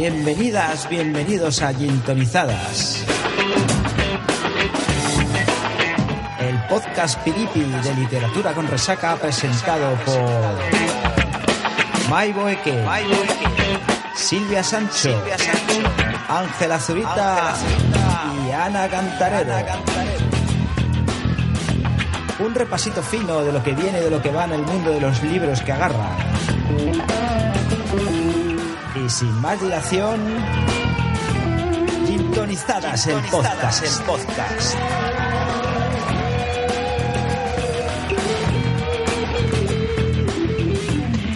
Bienvenidas, bienvenidos a Gintonizadas. El podcast Piripi de literatura con resaca presentado por Mai Boeque, Silvia Sancho, Ángela Zurita y Ana Cantarero. Un repasito fino de lo que viene y de lo que va en el mundo de los libros que agarra. Y sin más dilación, Gintonizadas el podcast. El podcast.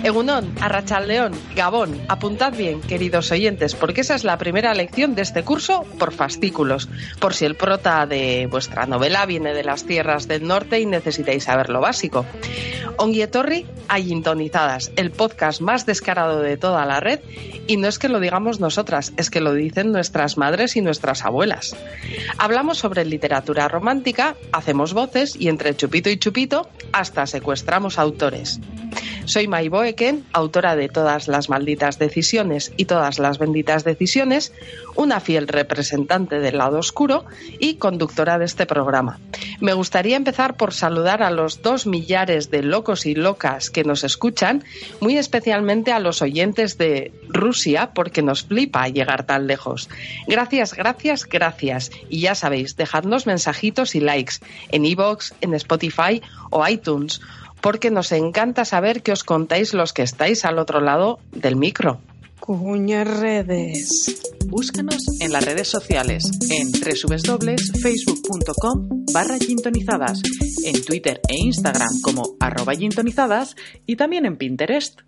Egunon, Arrachaldeón, Gabón, apuntad bien, queridos oyentes, porque esa es la primera lección de este curso por fascículos, por si el prota de vuestra novela viene de las tierras del norte y necesitáis saber lo básico. Onguietorri a Gintonizadas, el podcast más descarado de toda la red, y no es que lo digamos nosotras, es que lo dicen nuestras madres y nuestras abuelas. Hablamos sobre literatura romántica, hacemos voces y entre chupito y chupito hasta secuestramos autores. Soy Mai Boeken, autora de Todas las malditas decisiones y Todas las benditas decisiones, una fiel representante del lado oscuro y conductora de este programa. Me gustaría empezar por saludar a los dos millares de locos y locas que nos escuchan, muy especialmente a los oyentes de Rusia, porque nos flipa llegar tan lejos. Gracias, gracias, gracias. Y ya sabéis, dejadnos mensajitos y likes en iVoox, en Spotify o iTunes porque nos encanta saber que os contáis los que estáis al otro lado del micro. Cuñas redes. Búscanos en las redes sociales en www.facebook.com barra gintonizadas, en Twitter e Instagram como arroba gintonizadas y también en Pinterest.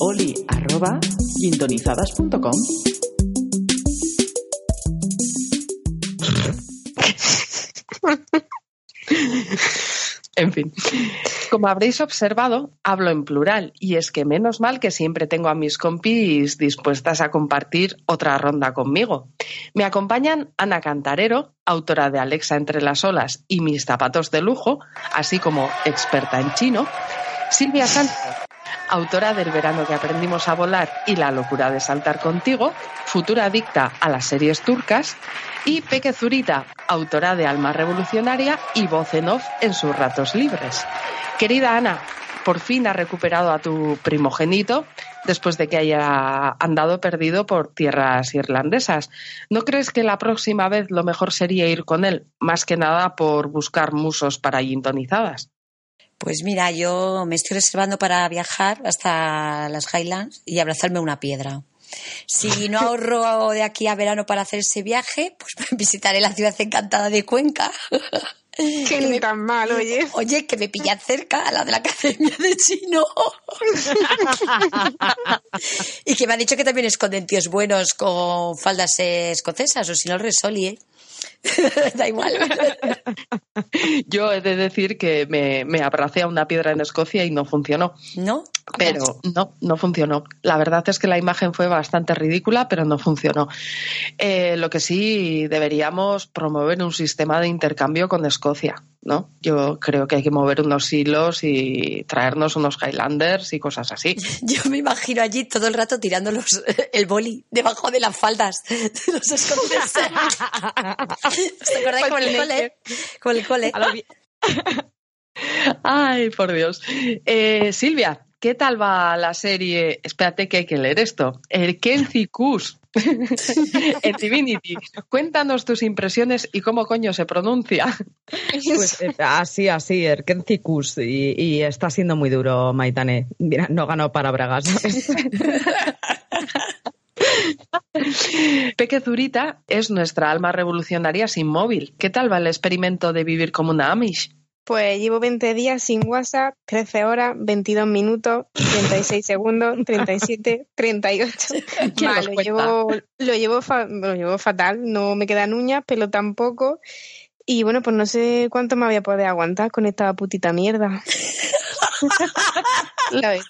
oli arroba gintonizadas.com En fin, como habréis observado, hablo en plural y es que menos mal que siempre tengo a mis compis dispuestas a compartir otra ronda conmigo. Me acompañan Ana Cantarero, autora de Alexa entre las olas y mis zapatos de lujo, así como experta en chino, Silvia Sánchez, autora del verano que aprendimos a volar y la locura de saltar contigo, futura adicta a las series turcas, y Peque Zurita, autora de Alma Revolucionaria y voz en off en sus ratos libres. Querida Ana, por fin has recuperado a tu primogénito después de que haya andado perdido por tierras irlandesas. ¿No crees que la próxima vez lo mejor sería ir con él, más que nada por buscar musos para gintonizadas? Pues mira, yo me estoy reservando para viajar hasta las Highlands y abrazarme una piedra. Si no ahorro de aquí a verano para hacer ese viaje, pues visitaré la ciudad encantada de Cuenca. Que ni tan mal, oye. Oye, que me pillan cerca, a la de la Academia de Chino. y que me han dicho que también esconden tíos buenos con faldas escocesas, o si no el resoli, ¿eh? da igual. Yo he de decir que me, me, abracé a una piedra en Escocia y no funcionó. ¿No? Pero no, no funcionó. La verdad es que la imagen fue bastante ridícula, pero no funcionó. Eh, lo que sí deberíamos promover un sistema de intercambio con Escocia, ¿no? Yo creo que hay que mover unos hilos y traernos unos Highlanders y cosas así. Yo me imagino allí todo el rato tirando los, el boli debajo de las faldas de los escoceses. ¿Te acordáis con el cole? Con el cole. Ay, por Dios. Eh, Silvia, ¿qué tal va la serie? Espérate que hay que leer esto. El Kencicus en Divinity. Cuéntanos tus impresiones y cómo coño se pronuncia. Pues eh, así, así, Erkencicus. Y, y está siendo muy duro, Maitane. Mira, no ganó para Bragas. Peque Zurita es nuestra alma revolucionaria sin móvil. ¿Qué tal va el experimento de vivir como una Amish? Pues llevo 20 días sin WhatsApp, 13 horas, 22 minutos, 36 segundos, 37, 38. ¿Quién Va, lo, llevo, lo, llevo fa- lo llevo fatal, no me quedan uñas, pelo tampoco. Y bueno, pues no sé cuánto me voy a poder aguantar con esta putita mierda. La verdad.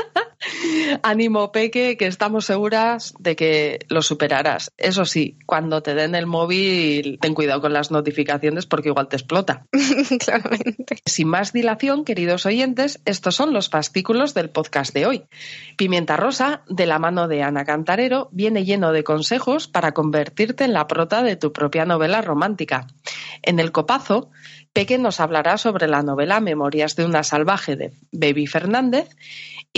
Ánimo, Peque, que estamos seguras de que lo superarás. Eso sí, cuando te den el móvil, ten cuidado con las notificaciones porque igual te explota. Claramente. Sin más dilación, queridos oyentes, estos son los fascículos del podcast de hoy. Pimienta Rosa, de la mano de Ana Cantarero, viene lleno de consejos para convertirte en la prota de tu propia novela romántica. En el copazo, Peque nos hablará sobre la novela Memorias de una salvaje de Baby Fernández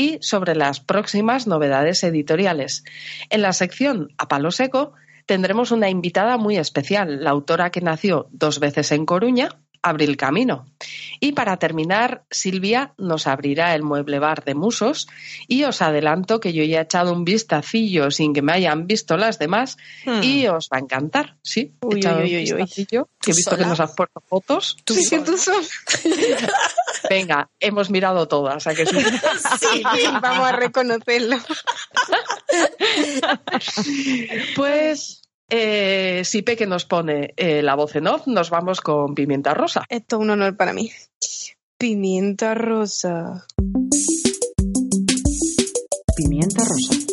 y sobre las próximas novedades editoriales. En la sección A Palo Seco tendremos una invitada muy especial, la autora que nació dos veces en Coruña, Abril Camino. Y para terminar, Silvia nos abrirá el mueble bar de Musos y os adelanto que yo ya he echado un vistacillo sin que me hayan visto las demás y os va a encantar, ¿sí? He Uy, echado uy, un uy, uy, uy. vistacillo, que he ¿Tú visto que nos has puesto fotos. Tú Sí, que sola. tú sola. Venga, hemos mirado todas, ¿a que sí? Sí, vamos a reconocerlo. Pues eh, si Peque nos pone eh, la voz en off, nos vamos con Pimienta Rosa. Esto es un honor para mí. Pimienta rosa. Pimienta rosa.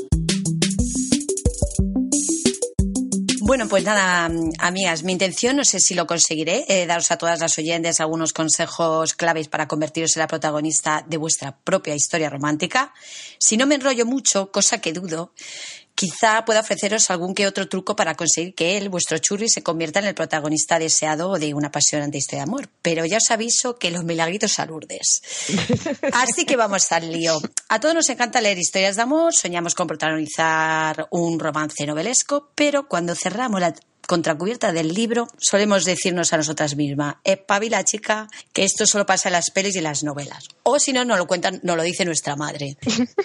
Bueno, pues nada, amigas, mi intención, no sé si lo conseguiré, eh, daros a todas las oyentes algunos consejos claves para convertiros en la protagonista de vuestra propia historia romántica. Si no me enrollo mucho, cosa que dudo, quizá pueda ofreceros algún que otro truco para conseguir que él, vuestro churri, se convierta en el protagonista deseado de una apasionante historia de amor. Pero ya os aviso que los milagritos salurdes. Así que vamos al lío. A todos nos encanta leer historias de amor, soñamos con protagonizar un romance novelesco, pero cuando cerramos la contracubierta del libro, solemos decirnos a nosotras mismas, espabila chica, que esto solo pasa en las pelis y en las novelas. O si no, nos lo cuentan, nos lo dice nuestra madre.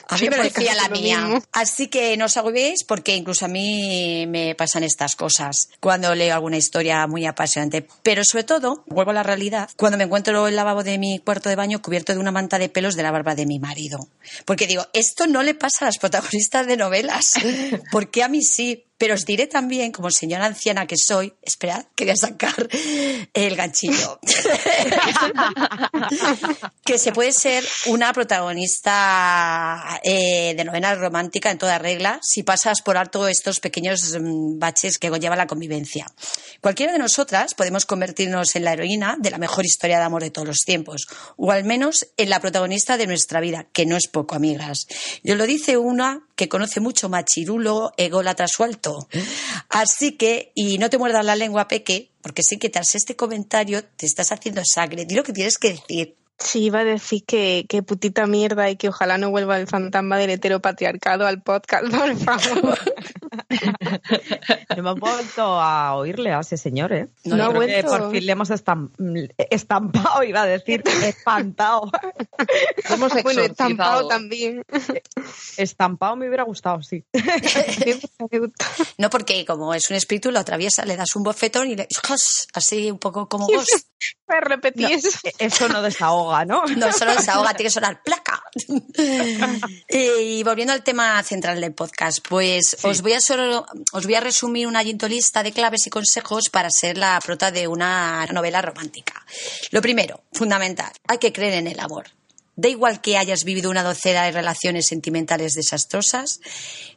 A mí me lo decía la mía. Así que no os agobiéis porque incluso a mí me pasan estas cosas cuando leo alguna historia muy apasionante. Pero sobre todo, vuelvo a la realidad, cuando me encuentro el lavabo de mi cuarto de baño cubierto de una manta de pelos de la barba de mi marido. Porque digo, esto no le pasa a las protagonistas de novelas. ¿Por qué a mí sí? Pero os diré también, como señora anciana que soy, esperad, que voy a sacar el ganchillo, que se puede ser una protagonista eh, de novela romántica en toda regla si pasas por alto estos pequeños mm, baches que conlleva la convivencia. Cualquiera de nosotras podemos convertirnos en la heroína de la mejor historia de amor de todos los tiempos, o al menos en la protagonista de nuestra vida, que no es poco, amigas. Yo lo dice una que conoce mucho machirulo, ególatra suelto. Así que, y no te muerdas la lengua, Peque, porque sé que tras este comentario te estás haciendo sangre. Di lo que tienes que decir. Sí, iba a decir que, que putita mierda y que ojalá no vuelva el fantasma del heteropatriarcado al podcast, por favor. No hemos vuelto a oírle a ese señor, ¿eh? No, No ha Yo creo que vuelto. por fin le hemos estam- estampado, iba a decir, espantado. Hemos Bueno, estampado también. Estampado me hubiera gustado, sí. Me me. No porque como es un espíritu, lo atraviesa, le das un bofetón y le... Así un poco como vos. Voy a repetir eso. E- Eso no desahoga, ¿no? No, solo desahoga, tiene que sonar placa. Eh, y volviendo al tema central del podcast, pues os voy a solo, os voy a resumir una lista de claves y consejos para ser la prota de una novela romántica. Lo primero, fundamental, hay que creer en el amor. Da igual que hayas vivido una docena de relaciones sentimentales desastrosas,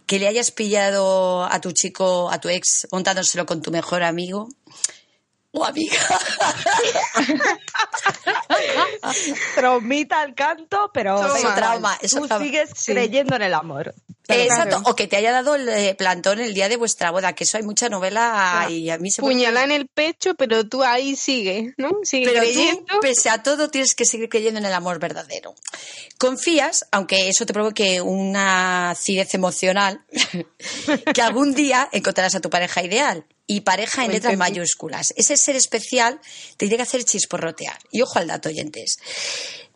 que le hayas pillado a tu chico, a tu ex, montándoselo con tu mejor amigo o amiga. Traumita el canto, pero da igual. Trauma, tú trauma. sigues Sí. creyendo en el amor. Exacto, o que te haya dado el eh, plantón el día de vuestra boda, que eso hay mucha novela y a mí se me- Puñalada en el pecho, pero tú ahí sigues, ¿no? Sigue Pero creyendo. tú, pese a todo, tienes que seguir creyendo en el amor verdadero. Confías, aunque eso te provoque una acidez emocional, que algún día encontrarás a tu pareja ideal. Y pareja en Lo letras mayúsculas. Ese ser especial te tiene que hacer chisporrotear. Y ojo al dato, oyentes.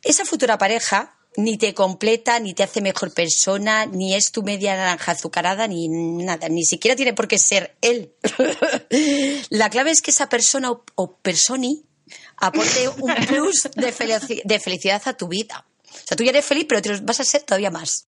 Esa futura pareja ni te completa, ni te hace mejor persona, ni es tu media naranja azucarada, ni nada, ni siquiera tiene por qué ser él. La clave es que esa persona o, o personi aporte un plus de, felici- de felicidad a tu vida. O sea, tú ya eres feliz, pero te vas a ser todavía más.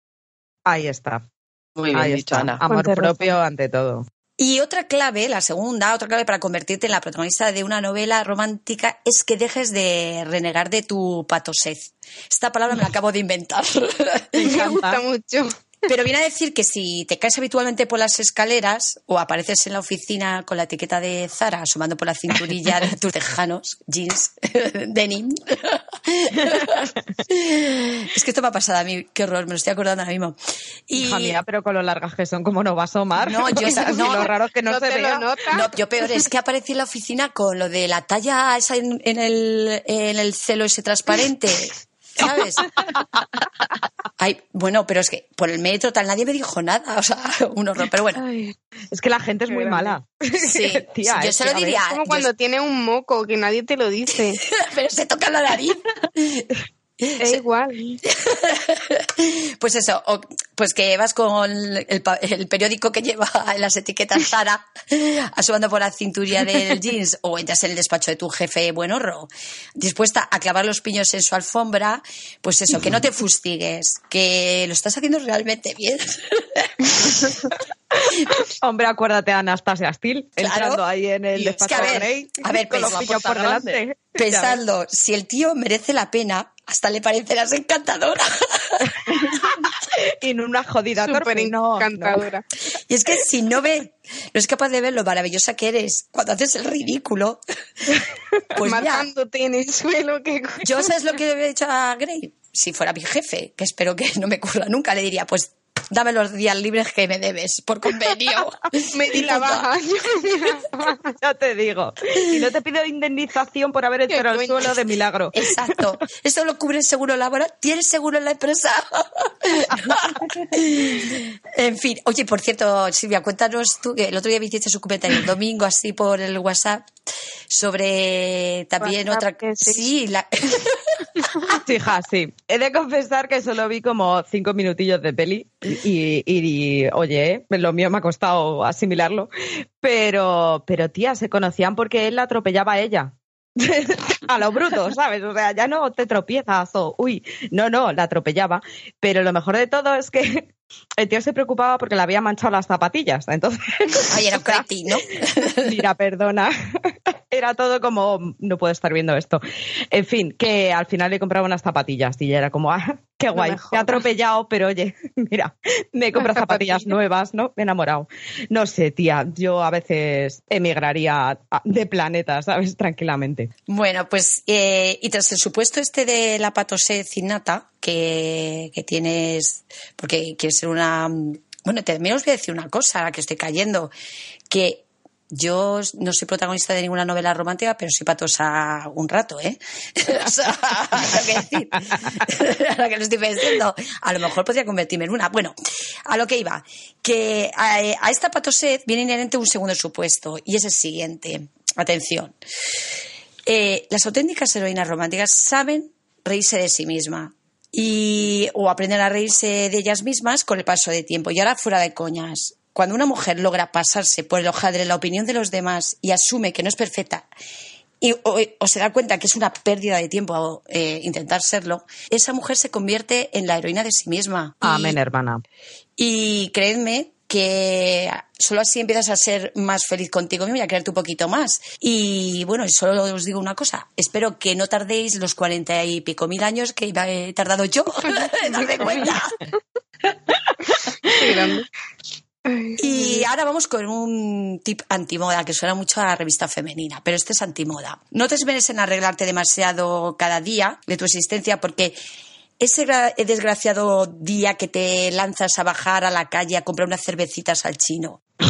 Ahí está. Muy bien Ahí dicho, está. Ana. Amor propio ante todo. Y otra clave, la segunda, otra clave para convertirte en la protagonista de una novela romántica es que dejes de renegar de tu patosez. Esta palabra me la acabo de inventar. Me gusta mucho. Pero viene a decir que si te caes habitualmente por las escaleras o apareces en la oficina con la etiqueta de Zara asomando por la cinturilla de tus tejanos, jeans, denim. es que esto me ha pasado a mí, qué horror, me lo estoy acordando ahora mismo. Y Hija mía, pero con lo largas que son, ¿cómo no va a asomar? No, yo- no, lo raro es que no, no se vea. No, yo peor es que aparecí en la oficina con lo de la talla esa en, en el, en el celo ese transparente. ¿Sabes? Ay, bueno, pero es que por el metro tal nadie me dijo nada, o sea, un horror, pero bueno, Ay, Es que la gente es muy mala. sí, Tía, yo es se lo diría, como yo- cuando tiene un moco que nadie te lo dice. pero se toca la nariz. Es igual. Pues eso, o- pues que vas con el, periódico que lleva en las etiquetas Zara asomando por la cinturilla del jeans o entras en el despacho de tu jefe buenorro, dispuesta a clavar los piños en su alfombra, pues eso, que no te fustigues, que lo estás haciendo realmente bien. Hombre, acuérdate de Anastasia Steele Claro. entrando ahí en el Y es despacho que, a de ver, Grey a ver, con los pillos por delante. Pensadlo, si el tío merece la pena, hasta le parecerás encantadora. Y en una jodida torpe. No, no. encantadora. Y es que si no ve, no es capaz de ver lo maravillosa que eres cuando haces el ridículo, pues Marcándote en el suelo. Que... yo sabes lo que le hubiera dicho a Grey, si fuera mi jefe, que espero que no me ocurra nunca, le diría, pues dame los días libres que me debes por convenio. Me di la baja. Ya te digo. Y no te pido indemnización por haber hecho el suelo de milagro. Exacto. Eso lo cubre el seguro laboral. ¿Tienes seguro en la empresa? en fin. Oye, por cierto, Silvia, cuéntanos tú, que el otro día me hiciste su comentario el domingo así por el WhatsApp sobre también otra... ¿qué es Sí, la... Sí, hija, sí. He de confesar que solo vi como cinco minutillos de peli y, y- y, oye, lo mío me ha costado asimilarlo. Pero, pero tía, se conocían porque él la atropellaba a ella. a lo bruto, ¿sabes? O sea, ya no te tropiezas o, uy, no, no, la atropellaba. Pero lo mejor de todo es que el tío se preocupaba porque le había manchado las zapatillas. Entonces, Ay, era un o sea, cretino. Mira, perdona. Era todo como, no puedo estar viendo esto. En fin, que al final le compraba unas zapatillas y ya era como, ah, qué guay, me te jodas. atropellado, pero oye, mira, me compra Unas zapatillas nuevas, ¿no? Me he enamorado. No sé, tía, yo a veces emigraría de planeta, ¿sabes? Tranquilamente. Bueno, pues, eh, y tras el supuesto este de la patosed innata que, que tienes, porque quieres ser una... Bueno, también os voy a decir una cosa, a la que estoy cayendo, que yo no soy protagonista de ninguna novela romántica, pero soy patosa un rato, ¿eh? o tengo que lo estoy pensando, a lo mejor podría convertirme en una. Bueno, a lo que iba, que a, a esta patosed viene inherente un segundo supuesto, y es el siguiente. Atención. Eh, las auténticas heroínas románticas saben reírse de sí misma y o aprenden a reírse de ellas mismas con el paso de tiempo. Y ahora fuera de coñas. Cuando una mujer logra pasarse por el hojadre la opinión de los demás y asume que no es perfecta y, o, o se da cuenta que es una pérdida de tiempo eh, intentar serlo, esa mujer se convierte en la heroína de sí misma. Y- Amén, hermana. y creedme que solo así empiezas a ser más feliz contigo mismo y a quererte un poquito más. Y bueno, y solo os digo una cosa. Espero que no tardéis los cuarenta y pico mil años que he tardado yo en darme cuenta. Y ahora vamos con un tip antimoda que suena mucho a la revista femenina, pero este es antimoda. No te esmeres en arreglarte demasiado cada día de tu existencia porque ese gra- desgraciado día que te lanzas a bajar a la calle a comprar unas cervecitas al chino.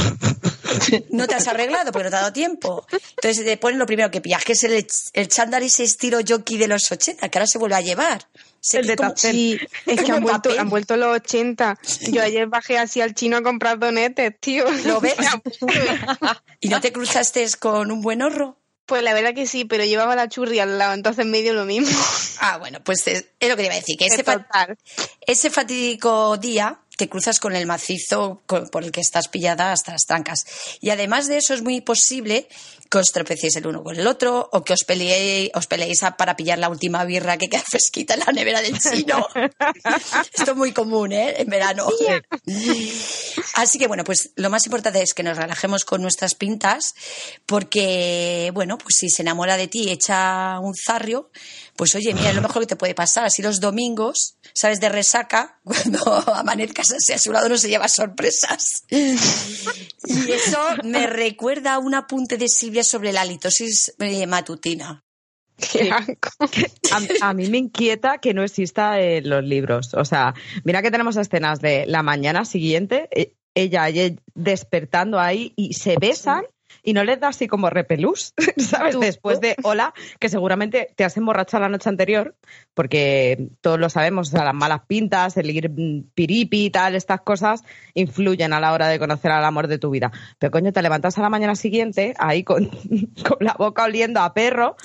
No te has arreglado porque no te ha dado tiempo. Entonces te ponen lo primero que pillas, que es el, el chándal ese estilo jockey de los 80, que ahora se vuelve a llevar. El de. Sí, es que han vuelto, papel. han vuelto los 80. Yo ayer bajé así al chino a comprar donetes, tío. ¿Lo ves? ¿Y no te cruzaste con un buen horro? Pues la verdad que sí, pero llevaba la churri al lado, entonces medio lo mismo. Ah, bueno, pues es, es lo que te iba a decir, que ese, Es fa- ese fatídico día que cruzas con el macizo por el que estás pillada hasta las trancas. Y además de eso es muy posible que os tropecéis el uno con el otro o que os peleéis, os peleéis a- para pillar la última birra que queda fresquita en la nevera del chino. Esto es muy común, ¿eh? En verano. Así que bueno, pues lo más importante es que nos relajemos con nuestras pintas, porque, bueno, pues si se enamora de ti y echa un zarrio, pues oye, mira, es lo mejor que te puede pasar. Así los domingos, ¿sabes? De resaca, cuando amanezcas así a su lado no se lleva sorpresas. Y eso me recuerda a un apunte de Silvia sobre la litosis eh, matutina. A, a mí me inquieta que no exista en los libros. O sea, mira que tenemos escenas de la mañana siguiente, e- ella y él despertando ahí y se besan y no les da así como repelús, ¿sabes? Tú- Después de hola, que seguramente te has emborrachado la noche anterior, porque todos lo sabemos, o sea, las malas pintas, el ir mm, piripi y tal, estas cosas influyen a la hora de conocer al amor de tu vida. Pero coño, te levantas a la mañana siguiente ahí con, con la boca oliendo a perro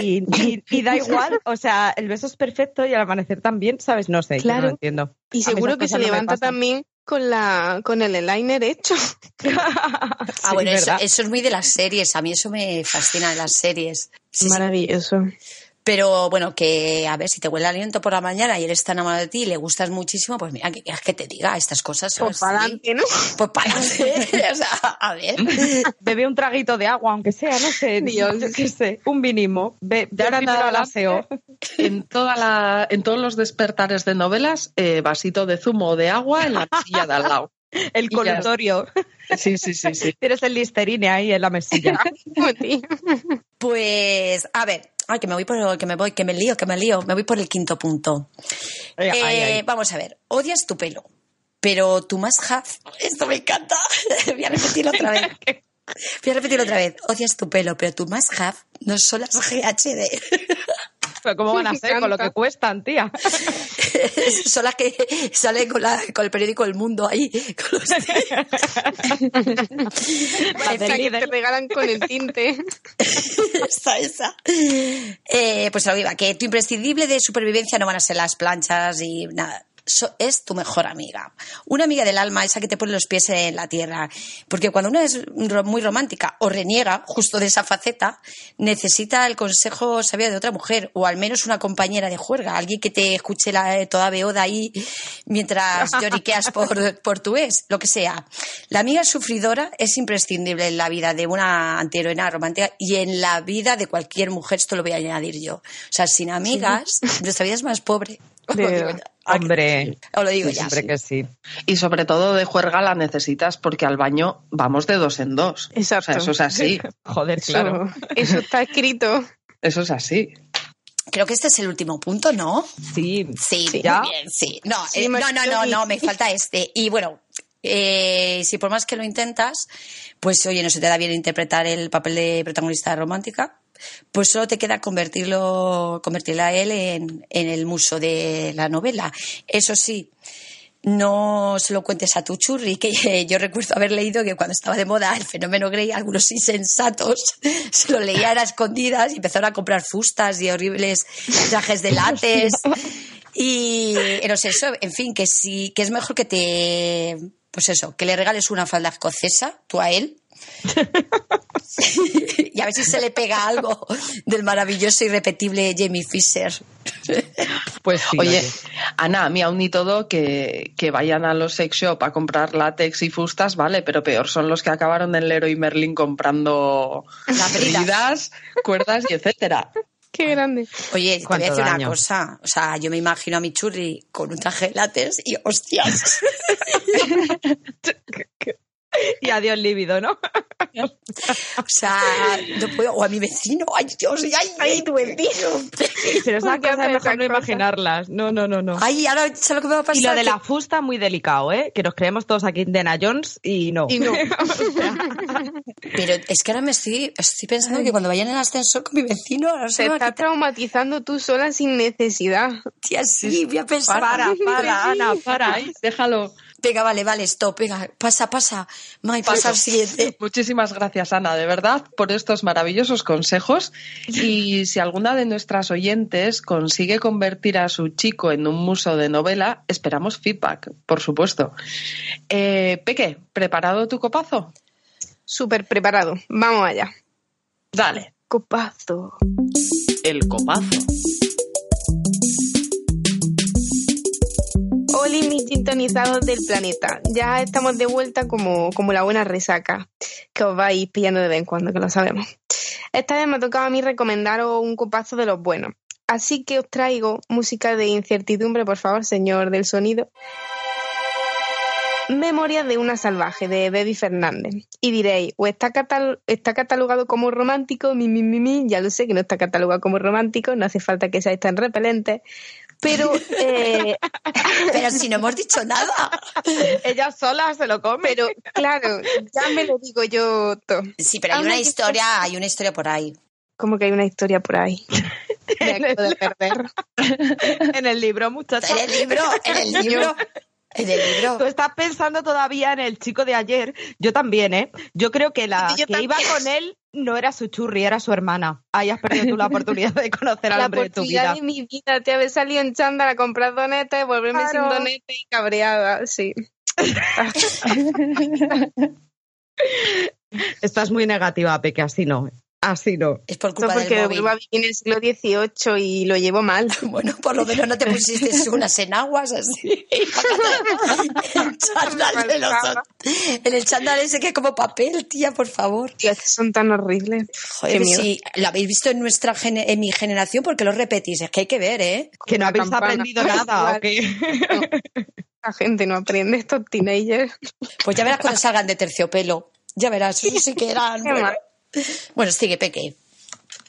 y, y- y da igual, o sea, el beso es perfecto y al amanecer también, ¿sabes? No sé, yo no Claro. lo entiendo. Y seguro que se no levanta también con la con el eyeliner hecho. Ah, Sí, bueno, eso, eso es muy de las series. A mí eso me fascina de las series. Sí, sí. Pero bueno, que a ver, si te huele el aliento por la mañana y él está enamorado de ti y le gustas muchísimo, pues mira, que quieras que te diga estas cosas. son Pues para adelante, ¿no? Pues para adelante. o sea, a ver. Bebe un traguito de agua, aunque sea, no sé, Dios. yo qué sé, un vinimo. Ve, De ahora en primero al aseo. En, toda la, en todos los despertares de novelas, eh, vasito de zumo o de agua en la mesilla de al lado. El ya colutorio. Sí, sí, sí, sí. Tienes el listerine ahí en la mesilla. Pues, a ver. Ay, que me voy por que me voy, que me lío, que me lío. Me voy por el quinto punto. Ay, ay, Eh, ay. Vamos a ver. Odias tu pelo, pero tu más have. Esto me encanta. Voy a repetirlo otra vez. Voy a repetirlo otra vez. Odias tu pelo, pero tu más have no son las GHD. Pero ¿cómo van a ser con lo que cuestan, tía? son las que salen con, la- con el periódico El Mundo ahí. con los- Esa que te regalan con el tinte. esa, esa. Eh, pues lo iba, que tu imprescindible de supervivencia no van a ser las planchas y nada. So- es tu mejor amiga. Una amiga del alma, esa que te pone los pies en la tierra. Porque cuando una es muy romántica o reniega justo de esa faceta, necesita el consejo sabio de otra mujer o al menos una compañera de juerga, alguien que te escuche la, eh, toda beoda ahí mientras lloriqueas por, por tu ex, lo que sea. La amiga sufridora es imprescindible en la vida de una antiheroína romántica y en la vida de cualquier mujer, esto lo voy a añadir yo. O sea, sin amigas, nuestra vida es más pobre. Hombre, Os lo digo sí, ya. siempre que sí. Y sobre todo de juerga la necesitas porque al baño vamos de dos en dos. Exacto. O sea, eso es así. Joder, Eso, claro. eso está escrito. Eso es así. Creo que este es el último punto, ¿no? Sí. Sí, muy sí. No, Sí, eh, no, no, no, no, me falta este. Y bueno, eh, si por más que lo intentas, pues oye, no se te da bien interpretar el papel de protagonista romántica, pues solo te queda convertirlo, convertirla a él en, en el muso de la novela. Eso sí, no se lo cuentes a tu churri, que yo recuerdo haber leído que cuando estaba de moda el fenómeno Grey, algunos insensatos se lo leían a escondidas y empezaron a comprar fustas y horribles trajes de látex. Y eh, no sé, eso, en fin, que sí, que es mejor que te, pues eso, que le regales una falda escocesa, tú a él. y a ver si se le pega algo del maravilloso y repetible Jamie Fisher. Pues sí. Oye, Ana, a mí aún y todo que, que vayan a los sex shop a comprar látex y fustas, vale, pero peor son los que acabaron en Leroy Merlin comprando Las bridas. bridas, cuerdas y etcétera. Qué grande. Oye, te voy a ¿Cuánto decir una cosa. O sea, yo me imagino a mi churri con un traje de látex y hostias. Y adiós líbido, ¿no? O sea, no puedo. O a mi vecino. Ay, Dios, ay, ay, tu vecino. Pero esas ¿Por qué cosas haces mejor esas no imaginarlas. No, no, no, no. Ay, ahora ¿sabes lo que me va a pasar? Y lo de Que- la fusta, muy delicado, ¿eh? Que nos creemos todos aquí Indiana Jones y no. Y no. Pero es que ahora me estoy, estoy pensando que cuando vaya en el ascensor con mi vecino, ahora se Te me va quitar. traumatizando tú sola sin necesidad. Tía, sí, voy a pensar. Para, para, Ana, para. Ay, déjalo. Venga, vale, vale, stop. Venga, pasa, pasa. May, pasa al siguiente. Muchísimas gracias, Ana, de verdad, por estos maravillosos consejos. Y si alguna de nuestras oyentes consigue convertir a su chico en un muso de novela, esperamos feedback, por supuesto. Eh, Peque, ¿preparado tu copazo? Súper preparado. Vamos allá. Dale. Copazo. El copazo. Oli, mis sintonizados del planeta. Ya estamos de vuelta como, como la buena resaca que os vais pillando de vez en cuando, que lo sabemos. Esta vez me ha tocado a mí recomendaros un copazo de los buenos. Así que os traigo música de incertidumbre, por favor, señor del sonido. Memorias de una salvaje, de Baby Fernández. Y diréis, o está, catal está catalogado como romántico, mi, mi, mi, mi, ya lo sé que no está catalogado como romántico, no hace falta que seáis tan repelentes, pero... Eh... pero si no hemos dicho nada. Ella sola se lo come. Pero claro, ya me lo digo yo todo. Sí, pero hay una historia, hay una historia por ahí. Como que hay una historia por ahí. Me acabo de perder. en el libro, muchachos. En el libro, en el libro. En el libro. Tú estás pensando todavía en el chico de ayer. Yo también, ¿eh? Yo creo que la Yo que también. iba con él no era su churri, era su hermana. Ahí has perdido tú la oportunidad de conocer al La hombre de tu vida. de mi vida, te haber salido en chándal a comprar donetes, volverme sin Claro. donetes y cabreada, sí. Estás muy negativa, Peque, así no. Así no. Es por culpa porque del móvil. en el siglo XVIII y lo llevo mal. Bueno, por lo menos no te pusiste unas enaguas así. el chándal de los En el chándal ese que es como papel, tía, por favor. Tío, son tan horribles. Joder, Qué miedo. si lo habéis visto en nuestra en mi generación, ¿por qué lo repetís? Es que hay que ver, ¿eh? Que no habéis campana. aprendido nada, ¿o qué? La gente no aprende, estos teenagers. Pues ya verás cuando salgan de terciopelo. Ya verás, eso sí que eran. Qué Bueno. Bueno sigue, Peque.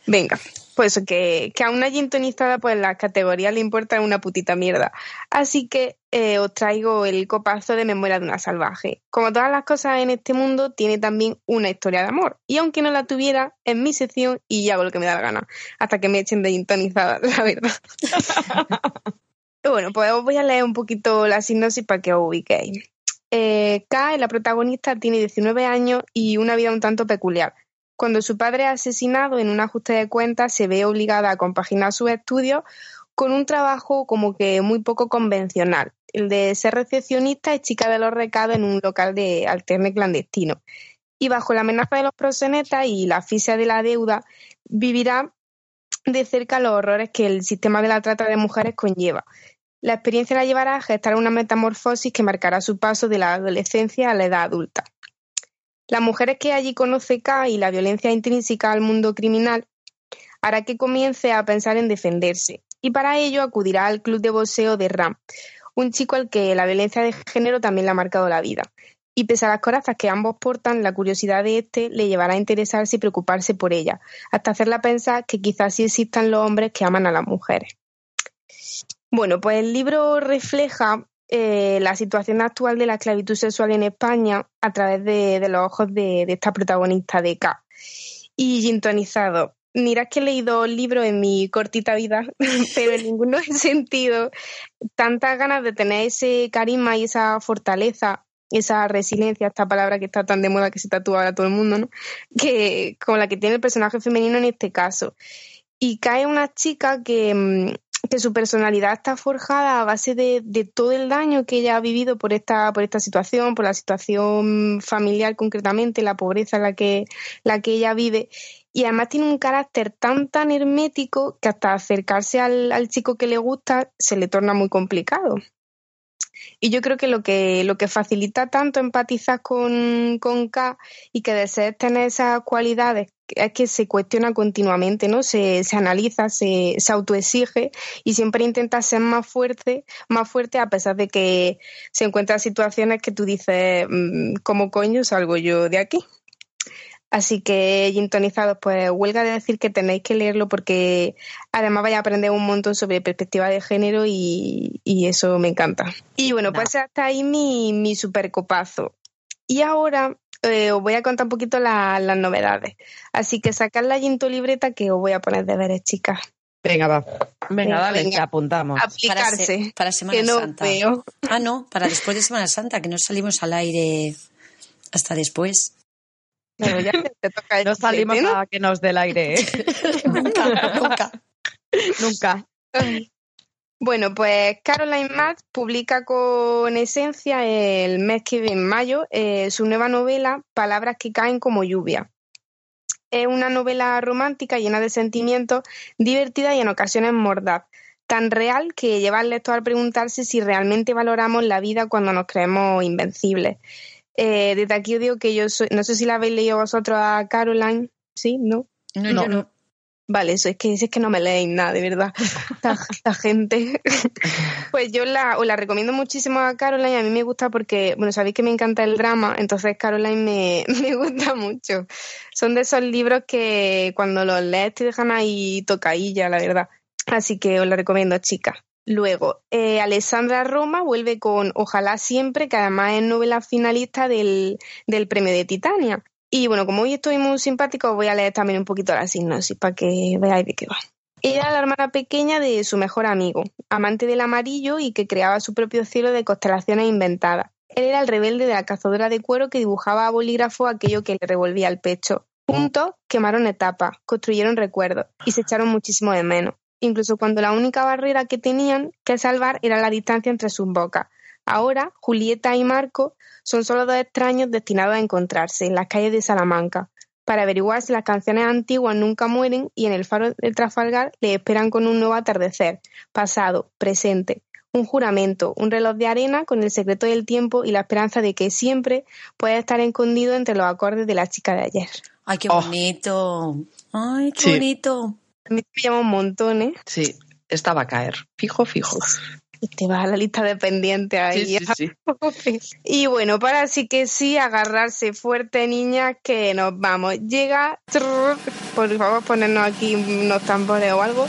Venga, pues que, que a una gintonizada pues la categoría le importa una putita mierda. Así que eh, os traigo el copazo de Memoria de una salvaje. Como todas las cosas en este mundo, tiene también una historia de amor. Y aunque no la tuviera, es mi sección y hago lo que me da la gana. Hasta que me echen de gintonizada, la verdad. bueno, pues os voy a leer un poquito la sinopsis para que os ubiquéis. Eh, Kai, la protagonista, tiene 19 años y una vida un tanto peculiar. Cuando su padre es asesinado en un ajuste de cuentas, se ve obligada a compaginar sus estudios con un trabajo como que muy poco convencional, el de ser recepcionista y chica de los recados en un local de alterne clandestino. Y bajo la amenaza de los proxenetas y la asfixia de la deuda, vivirá de cerca los horrores que el sistema de la trata de mujeres conlleva. La experiencia la llevará a gestar una metamorfosis que marcará su paso de la adolescencia a la edad adulta. Las mujeres que allí conoce K y la violencia intrínseca al mundo criminal hará que comience a pensar en defenderse y para ello acudirá al club de boxeo de Ram, un chico al que la violencia de género también le ha marcado la vida. Y pese a las corazas que ambos portan, la curiosidad de este le llevará a interesarse y preocuparse por ella, hasta hacerla pensar que quizás sí existan los hombres que aman a las mujeres. Bueno, pues el libro refleja eh, la situación actual de la esclavitud sexual en España a través de, los ojos de, de esta protagonista de K. Y gintonizado. Mirad que he leído libros en mi cortita vida, pero en ninguno he sentido tantas ganas de tener ese carisma y esa fortaleza, esa resiliencia, esta palabra que está tan de moda que se tatúa ahora todo el mundo, ¿no? Que como la que tiene el personaje femenino en este caso. Y cae una chica que, mm, que su personalidad está forjada a base de, de todo el daño que ella ha vivido por esta, por esta situación, por la situación familiar concretamente, la pobreza en la que, la que ella vive. Y además tiene un carácter tan, tan hermético que hasta acercarse al, al chico que le gusta se le torna muy complicado. Y yo creo que lo que, lo que facilita tanto empatizar con, con K y que desees tener esas cualidades es que se cuestiona continuamente, ¿no? Se, se analiza, se, se autoexige y siempre intenta ser más fuerte, más fuerte a pesar de que se encuentran situaciones que tú dices, "Mm, ¿cómo coño salgo yo de aquí? Así que, gintonizados, pues huelga de decir que tenéis que leerlo porque además vais a aprender un montón sobre perspectiva de género y, y eso me encanta. Y bueno, pues hasta ahí mi, mi super copazo. Y ahora eh, os voy a contar un poquito la- las novedades. Así que sacad la ginto libreta que os voy a poner deberes, chicas. Venga, va. Venga, dale, venga. que apuntamos. Para, Aplicarse. se- para Semana que no Santa. veo. Ah, no, para después de Semana Santa, que no salimos al aire hasta después. Ya te, toca No salimos chupete, ¿no? a que nos dé el aire, ¿eh? nunca, nunca. Nunca. Bueno, pues Caroline Matt publica con Esencia el mes que viene, en mayo, eh, su nueva novela Palabras que caen como lluvia. Es una novela romántica llena de sentimientos, divertida y en ocasiones mordaz, tan real que lleva al lector a preguntarse si realmente valoramos la vida cuando nos creemos invencibles. Eh, desde aquí os digo que yo soy, no sé si la habéis leído vosotros a Caroline, ¿sí? ¿No? No, No. yo no. Vale, eso es que es que no me leéis nada, de verdad. Esta, esta gente. Pues yo la, os la recomiendo muchísimo a Caroline. A mí me gusta porque, bueno, sabéis que me encanta el drama, entonces Caroline me, me gusta mucho. Son de esos libros que cuando los lees te dejan ahí tocailla, la verdad. Así que os la recomiendo, chicas. Luego, eh, Alessandra Roma vuelve con Ojalá siempre, que además es novela finalista del, del premio de Titania. Y bueno, como hoy estoy muy simpático, os voy a leer también un poquito la sinopsis para que veáis de qué va. Era la hermana pequeña de su mejor amigo, amante del amarillo y que creaba su propio cielo de constelaciones inventadas. Él era el rebelde de la cazadora de cuero que dibujaba a bolígrafo aquello que le revolvía el pecho. Juntos quemaron etapas, construyeron recuerdos y se echaron muchísimo de menos. Incluso cuando la única barrera que tenían que salvar era la distancia entre sus bocas. Ahora, Julieta y Marco son solo dos extraños destinados a encontrarse en las calles de Salamanca para averiguar si las canciones antiguas nunca mueren y en el faro del Trafalgar le esperan con un nuevo atardecer, pasado, presente, un juramento, un reloj de arena con el secreto del tiempo y la esperanza de que siempre pueda estar escondido entre los acordes de la chica de ayer. Ay, qué Oh. bonito. Ay, qué Sí. bonito. A mí me llama un montón, ¿eh? Sí, esta va a caer. Fijo, fijo. Y te vas a la lista de pendientes ahí. Sí, sí, sí. Y bueno, para sí que sí, agarrarse fuerte, niñas, que nos vamos. Llega, trrr, por favor, ponernos aquí unos tambores o algo.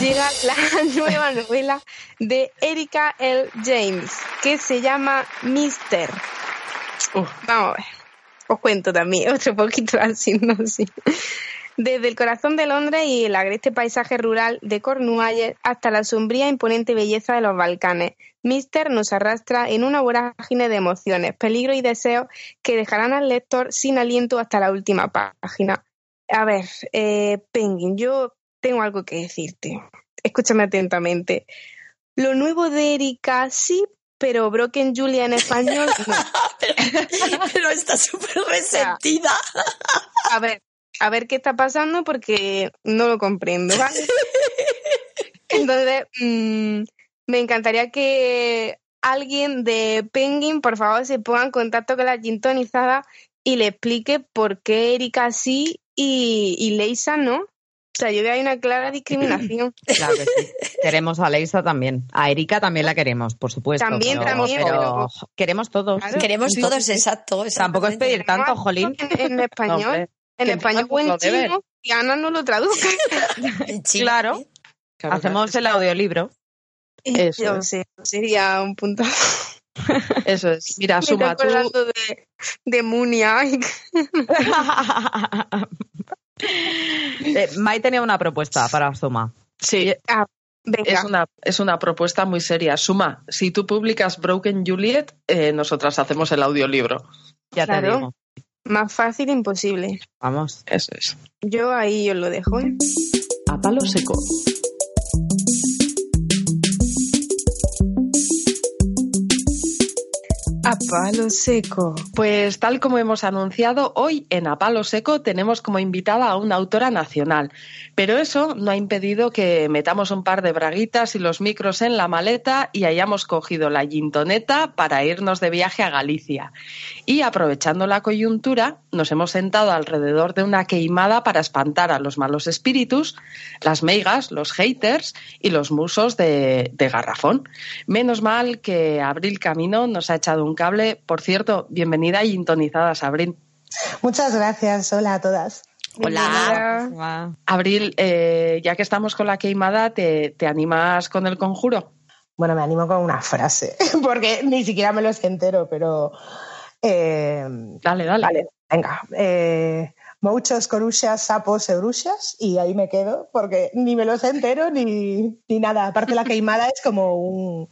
Llega la nueva novela de Erika L. James, que se llama Mister. Vamos a ver. Os cuento también otro poquito la sinopsis. Desde el corazón de Londres y el agreste paisaje rural de Cornualles hasta la sombría e imponente belleza de los Balcanes, Mister nos arrastra en una vorágine de emociones, peligro y deseos que dejarán al lector sin aliento hasta la última página. A ver, eh, Penguin, yo tengo algo que decirte. Escúchame atentamente. Lo nuevo de Erika sí, pero Broken Julia en español no. Pero está súper resentida. A ver, a ver qué está pasando porque no lo comprendo, ¿vale? Entonces, mm, me encantaría que alguien de Penguin, por favor, se ponga en contacto con la gintonizada y le explique por qué Erika sí y, y Leisa no. O sea, yo veo ahí una clara discriminación. Claro que sí. Queremos a Leisa también. A Erika también la queremos, por supuesto. También, pero, también, pero queremos todos. Claro. Queremos Sí, todos, sí. exacto. Tampoco es pedir tanto, jolín. En, en español, en español o en chino, y Ana no lo traduzca. Sí. Claro. Claro, Hacemos el audiolibro. Eso Yo sé, sería un punto. Eso es. Mira, Suma, tú, de, de Munia. Eh, Mai tenía una propuesta para Zuma. sí, ah, venga, es una, es una propuesta muy seria. Suma, si tú publicas Broken Juliet, eh, nosotras hacemos el audiolibro. Ya te Claro. digo. Más fácil imposible. Vamos. Eso es. Yo ahí os lo dejo. ¿eh? A palo seco. A palo seco. Pues tal como hemos anunciado, hoy en A Palo Seco tenemos como invitada a una autora nacional. Pero eso no ha impedido que metamos un par de braguitas y los micros en la maleta y hayamos cogido la gintoneta para irnos de viaje a Galicia. Y aprovechando la coyuntura, nos hemos sentado alrededor de una queimada para espantar a los malos espíritus, las meigas, los haters y los musos de, de garrafón. Menos mal que Abril Camino nos ha echado un cable. Por cierto, bienvenida y intonizadas, Abril. Muchas gracias. Hola a todas. Hola. Bienvenida. Abril, eh, ya que estamos con la queimada, ¿te, te animas con el conjuro? Bueno, me animo con una frase, porque ni siquiera me lo sé entero, pero... eh, Dale, dale. vale, venga. Eh, Muchos coruchas, sapos, euruchas, y ahí me quedo, porque ni me lo sé entero ni, ni nada. Aparte, la queimada es como un,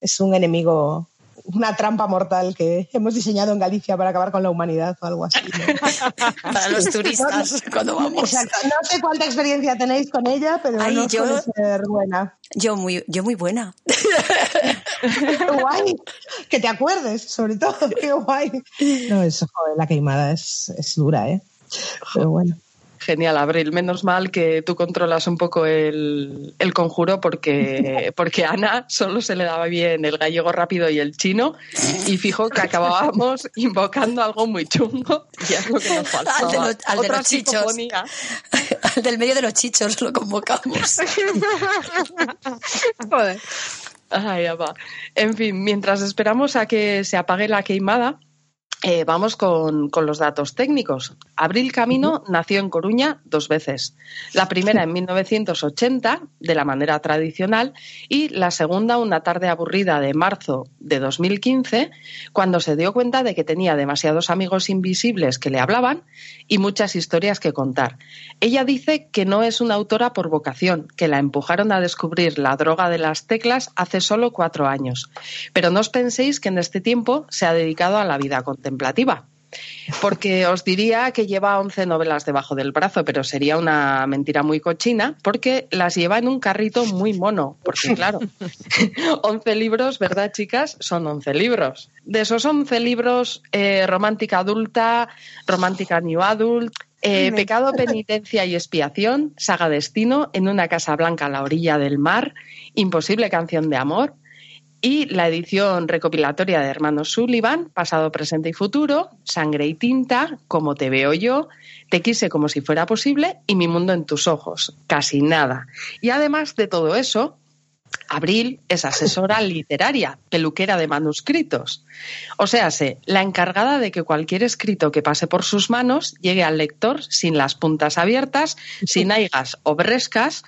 es un enemigo una trampa mortal que hemos diseñado en Galicia para acabar con la humanidad o algo así. para los turistas cuando vamos. Exacto. No sé cuánta experiencia tenéis con ella, pero Ay, no yo- suele ser buena. Yo muy, yo muy buena. Qué guay. Que te acuerdes, sobre todo. Qué guay. No, eso, joder, la queimada es, es dura, ¿eh? Pero bueno. Genial, Abril. Menos mal que tú controlas un poco el, el conjuro porque, porque a Ana solo se le daba bien el gallego rápido y el chino y fijo que acabábamos invocando algo muy chungo y es lo que nos faltaba. Al de al de los chichos. Al del medio de los chichos lo convocamos. Joder. Ay, ya va. En fin, mientras esperamos a que se apague la queimada, eh, vamos con, con los datos técnicos. Abril Camino nació en Coruña dos veces. La primera en 1980, de la manera tradicional, y la segunda una tarde aburrida de marzo de 2015, cuando se dio cuenta de que tenía demasiados amigos invisibles que le hablaban y muchas historias que contar. Ella dice que no es una autora por vocación, que la empujaron a descubrir la droga de las teclas hace solo cuatro años. Pero no os penséis que en este tiempo se ha dedicado a la vida contemplativa. Porque os diría que lleva 11 novelas debajo del brazo, pero sería una mentira muy cochina, porque las lleva en un carrito muy mono. Porque, claro, 11 libros, ¿verdad, chicas? Son 11 libros. De esos 11 libros, eh, romántica adulta, romántica new adult, eh, Pecado, penitencia y expiación, Saga Destino, En una casa blanca a la orilla del mar, Imposible canción de amor y la edición recopilatoria de Hermanos Sullivan, Pasado, Presente y Futuro, Sangre y Tinta, Como te veo yo, Te quise como si fuera posible y Mi mundo en tus ojos, casi nada. Y además de todo eso, Abril es asesora literaria, peluquera de manuscritos. O sea, sé, la encargada de que cualquier escrito que pase por sus manos llegue al lector sin las puntas abiertas, sin aigas o brescas,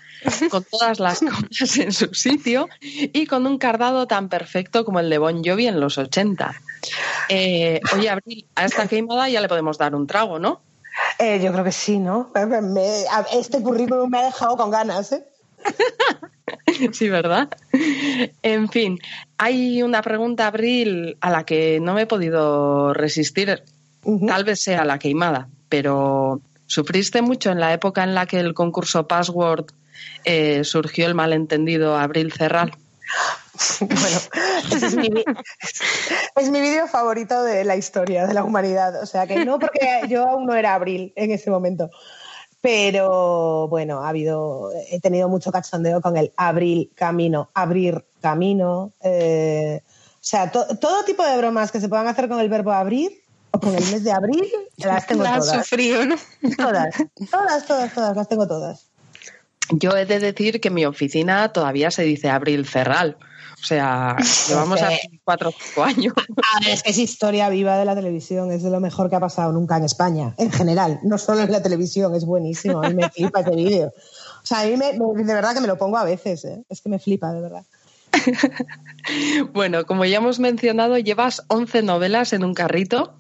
con todas las cosas en su sitio y con un cardado tan perfecto como el de Bon Jovi en los 80. Eh, oye, Abril, a esta queimada ya le podemos dar un trago, ¿no? Eh, yo creo que sí, ¿no? Me- este currículum me ha dejado con ganas, ¿eh? Sí, ¿verdad? En fin, hay una pregunta, Abril, a la que no me he podido resistir. Tal vez sea la queimada, pero ¿sufriste mucho en la época en la que el concurso Password eh, surgió el malentendido Abril Cerral? Bueno, es mi, es mi vídeo favorito de la historia de la humanidad. O sea que no, porque yo aún no era Abril en ese momento. Pero bueno, ha habido, he tenido mucho cachondeo con el Abril Camino, abrir camino. eh, o sea, to- todo tipo de bromas que se puedan hacer con el verbo abrir o con el mes de abril, las tengo todas. sufrido, ¿no? Todas, todas, todas, todas, las tengo todas. Yo he de decir que en mi oficina todavía se dice Abril Cerral. O sea, llevamos aquí cuatro o cinco años. A ver, es que es historia viva de la televisión, es de lo mejor que ha pasado nunca en España, en general, no solo en la televisión, es buenísimo, a mí me flipa ese vídeo. O sea, a mí me- me- de verdad que me lo pongo a veces, ¿eh? es que me flipa, de verdad. Bueno, como ya hemos mencionado, llevas 11 novelas en un carrito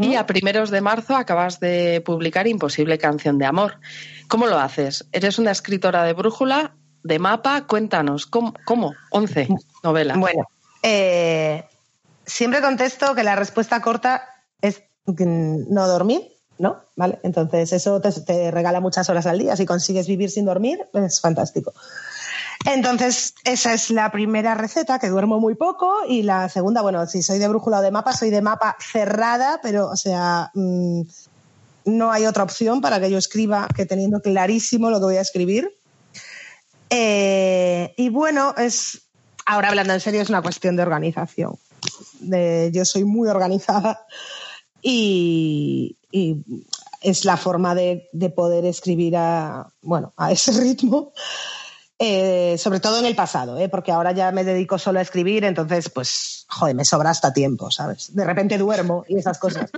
y a primeros de marzo acabas de publicar Imposible canción de amor. ¿Cómo lo haces? ¿Eres una escritora de brújula, de mapa? Cuéntanos, ¿cómo? cómo? 11 novelas. Bueno, eh, siempre contesto que la respuesta corta es no dormir, ¿no? ¿Vale? Entonces eso te, te regala muchas horas al día. Si consigues vivir sin dormir, es fantástico. Entonces, esa es la primera receta, que duermo muy poco, y la segunda, bueno, si soy de brújula o de mapa, soy de mapa cerrada, pero, o sea, mm, no hay otra opción para que yo escriba que teniendo clarísimo lo que voy a escribir. Eh, y bueno, es, ahora hablando en serio, es una cuestión de organización. Yo soy muy organizada y, y es la forma de, de poder escribir a, bueno, a ese ritmo. Eh, sobre todo en el pasado, ¿eh? porque ahora ya me dedico solo a escribir, entonces, pues, joder, me sobra hasta tiempo, ¿sabes? De repente duermo y esas cosas.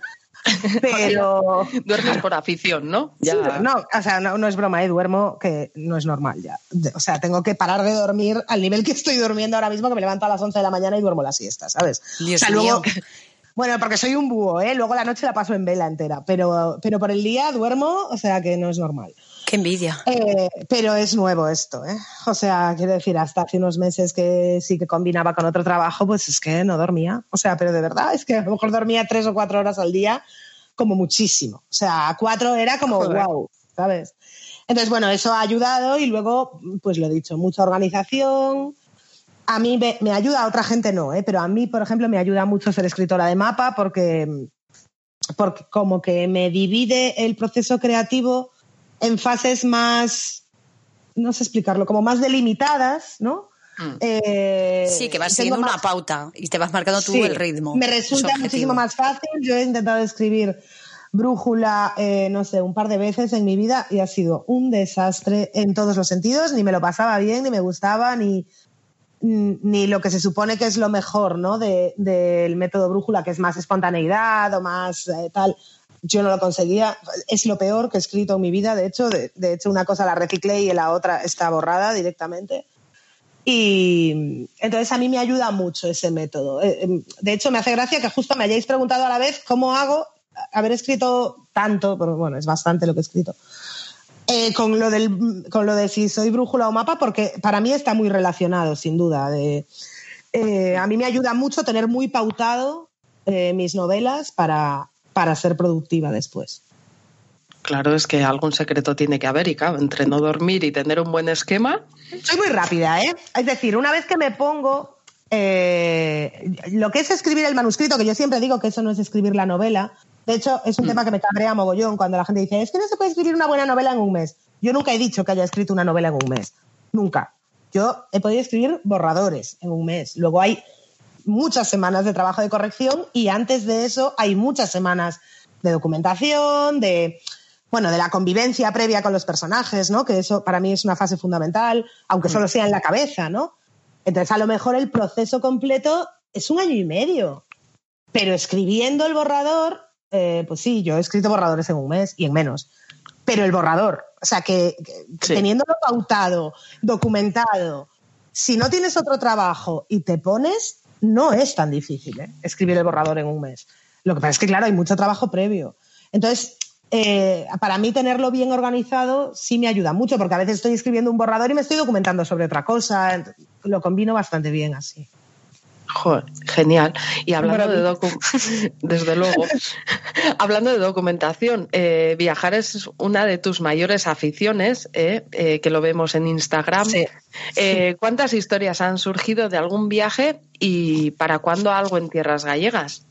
Pero. Duermes por afición, ¿no? Ya. Sí, no, o sea, no, no es broma, ¿eh? duermo que no es normal ya. O sea, tengo que parar de dormir al nivel que estoy durmiendo ahora mismo, que me levanto a las 11 de la mañana y duermo la siesta, ¿sabes? Dios o sea, luego, mío. Bueno, porque soy un búho, ¿eh? Luego la noche la paso en vela entera, pero, pero por el día duermo, o sea que no es normal. Qué envidia. Eh, pero es nuevo esto, ¿eh? O sea, quiero decir, hasta hace unos meses que sí que combinaba con otro trabajo, pues es que no dormía. O sea, pero de verdad, es que a lo mejor dormía tres o cuatro horas al día, como muchísimo. O sea, cuatro era como wow, ¿sabes? Entonces, bueno, eso ha ayudado y luego, pues lo he dicho, mucha organización, a mí me, ayuda, a otra gente no, ¿eh? pero a mí, por ejemplo, me ayuda mucho ser escritora de mapa porque, porque como que me divide el proceso creativo en fases más, no sé explicarlo, como más delimitadas, ¿no? Mm. Eh, sí, que vas siguiendo una pauta y te vas marcando tú el ritmo. Me resulta muchísimo más fácil. Yo he intentado escribir brújula, eh, no sé, un par de veces en mi vida y ha sido un desastre en todos los sentidos. Ni me lo pasaba bien, ni me gustaba, ni ni lo que se supone que es lo mejor ¿no? del método brújula, que es más espontaneidad o más eh, tal. Yo no lo conseguía. Es lo peor que he escrito en mi vida. De hecho, de, hecho, una cosa la reciclé y la otra está borrada directamente. Y entonces a mí me ayuda mucho ese método. Eh, em, de hecho, me hace gracia que justo me hayáis preguntado a la vez cómo hago haber escrito tanto, pero bueno, es bastante lo que he escrito eh, con, lo del, con lo de si soy brújula o mapa, porque para mí está muy relacionado, sin duda. De, eh, a mí me ayuda mucho tener muy pautado eh, mis novelas para, para ser productiva después. Claro, es que algún secreto tiene que haber y claro, entre no dormir y tener un buen esquema. Soy muy rápida, ¿eh? Es decir, una vez que me pongo, lo que es escribir el manuscrito, que yo siempre digo que eso no es escribir la novela, de hecho, es un mm. tema que me cabrea mogollón cuando la gente dice, es que no se puede escribir una buena novela en un mes. Yo nunca he dicho que haya escrito una novela en un mes. Nunca. Yo he podido escribir borradores en un mes. Luego hay muchas semanas de trabajo de corrección y antes de eso hay muchas semanas de documentación, de bueno, de la convivencia previa con los personajes, ¿no? Que eso para mí es una fase fundamental, aunque solo sea en la cabeza, ¿no? Entonces, a lo mejor el proceso completo es un año y medio. Pero escribiendo el borrador eh, pues sí, yo he escrito borradores en un mes y en menos. Pero el borrador, o sea, que, teniéndolo pautado, documentado, si no tienes otro trabajo y te pones, no es tan difícil ¿eh? escribir el borrador en un mes. Lo que pasa es que, claro, hay mucho trabajo previo. Entonces, eh, para mí tenerlo bien organizado sí me ayuda mucho, porque a veces estoy escribiendo un borrador y me estoy documentando sobre otra cosa. Lo combino bastante bien así genial. Y hablando de desde luego, hablando de documentación, eh, viajar es una de tus mayores aficiones, eh, eh, que lo vemos en Instagram. ¿Cuántas historias han surgido de algún viaje y para cuándo algo en tierras gallegas?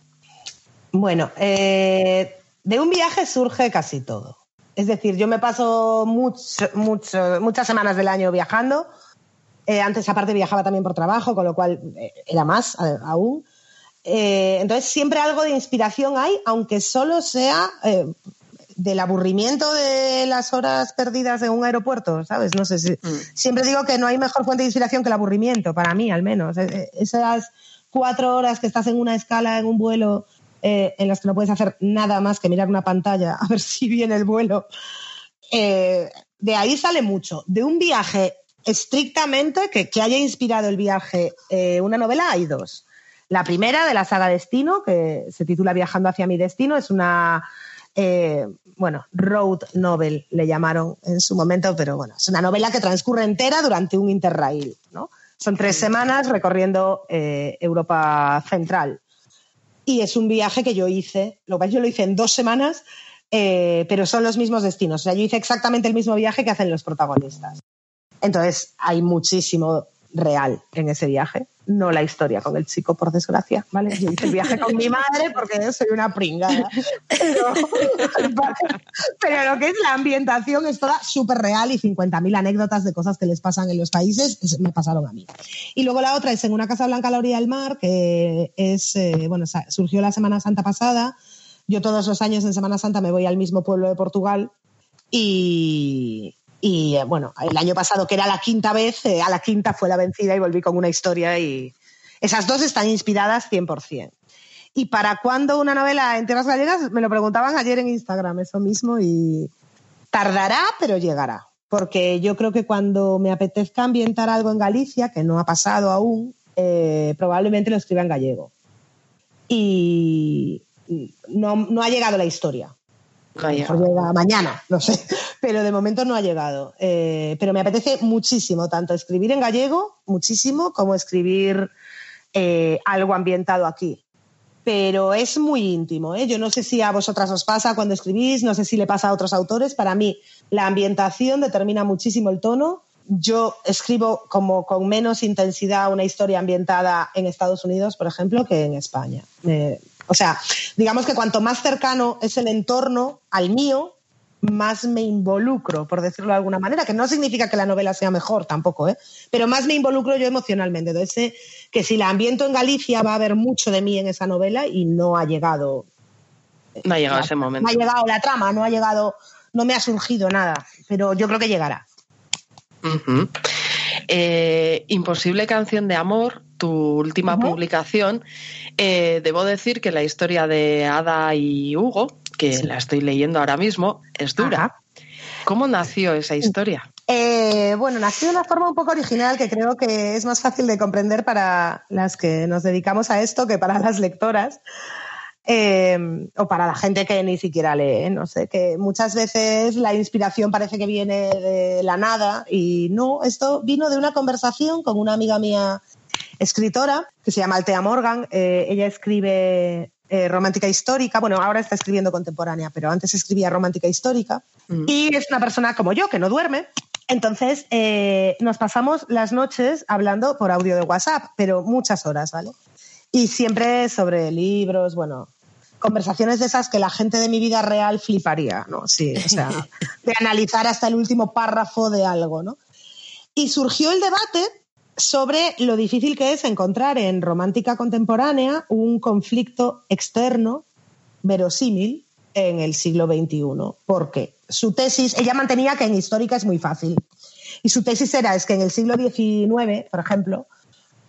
Bueno, de un viaje surge casi todo. Es decir, yo me paso muchas semanas del año viajando eh, antes, aparte, viajaba también por trabajo, con lo cual eh, era más aún. Eh, entonces, siempre algo de inspiración hay, aunque solo sea del aburrimiento de las horas perdidas en un aeropuerto, ¿sabes? No sé si. Mm. Siempre digo que no hay mejor fuente de inspiración que el aburrimiento, para mí al menos. Esas cuatro horas que estás en una escala, en un vuelo, en las que no puedes hacer nada más que mirar una pantalla a ver si viene el vuelo. de ahí sale mucho. De un viaje estrictamente que, haya inspirado el viaje eh, una novela, hay dos. La primera de la saga Destino, que se titula Viajando hacia mi destino, es una, eh, bueno, road novel le llamaron en su momento, pero bueno, es una novela que transcurre entera durante un interrail, ¿no? Son tres semanas recorriendo eh, Europa Central. Y es un viaje que yo hice, lo cual yo lo hice en dos semanas, pero son los mismos destinos. O sea, yo hice exactamente el mismo viaje que hacen los protagonistas. Entonces, hay muchísimo real en ese viaje, no la historia con el chico, por desgracia, ¿vale? Yo hice el viaje con mi madre porque soy una pringada. Pero, lo que es la ambientación es toda súper real y 50.000 anécdotas de cosas que les pasan en los países me pasaron a mí. Y luego la otra es en una casa blanca a la orilla del mar, que es, eh, bueno, surgió la Semana Santa pasada. Yo todos los años en Semana Santa me voy al mismo pueblo de Portugal y, y eh, bueno, el año pasado, que era la quinta vez, eh, a la quinta fue la vencida y volví con una historia y esas dos están inspiradas 100%. ¿Y para cuándo una novela en tierras gallegas? Me lo preguntaban ayer en Instagram, eso mismo, y tardará, pero llegará. Porque yo creo que cuando me apetezca ambientar algo en Galicia, que no ha pasado aún, eh, probablemente lo escriba en gallego. y no, no ha llegado la historia. No llega mañana, no sé, pero de momento no ha llegado. Eh, pero me apetece muchísimo, tanto escribir en gallego, muchísimo, como escribir eh, algo ambientado aquí. Pero es muy íntimo. ¿eh? Yo no sé si a vosotras os pasa cuando escribís, no sé si le pasa a otros autores. Para mí, la ambientación determina muchísimo el tono. Yo escribo como con menos intensidad una historia ambientada en Estados Unidos, por ejemplo, que en España. O sea, digamos que cuanto más cercano es el entorno al mío, más me involucro, por decirlo de alguna manera, que no significa que la novela sea mejor tampoco, ¿eh? pero más me involucro yo emocionalmente. Entonces sé que si la ambiento en Galicia va a haber mucho de mí en esa novela y no ha llegado, No ha llegado la- ese no momento. ha llegado la trama, no ha llegado, no me ha surgido nada, pero yo creo que llegará. Eh, Imposible canción de amor, tu última publicación. Eh, debo decir que la historia de Ada y Hugo, que la estoy leyendo ahora mismo, es dura. ¿Cómo nació esa historia? Eh, bueno, nació de una forma un poco original que creo que es más fácil de comprender para las que nos dedicamos a esto que para las lectoras. Eh, o para la gente que ni siquiera lee, no sé, que muchas veces la inspiración parece que viene de la nada y no, esto vino de una conversación con una amiga mía escritora que se llama Altea Morgan. Eh, ella escribe eh, romántica histórica, bueno, ahora está escribiendo contemporánea, pero antes escribía romántica histórica. Mm. Y es una persona como yo, que no duerme. Entonces, eh, nos pasamos las noches hablando por audio de WhatsApp, pero muchas horas, ¿vale? Y siempre sobre libros, bueno, conversaciones de esas que la gente de mi vida real fliparía, ¿no? Sí, o sea, de analizar hasta el último párrafo de algo, ¿no? Y surgió el debate sobre lo difícil que es encontrar en romántica contemporánea un conflicto externo verosímil en el siglo XXI. Porque su tesis, ella mantenía que en histórica es muy fácil. Y su tesis era es que en el siglo XIX, por ejemplo,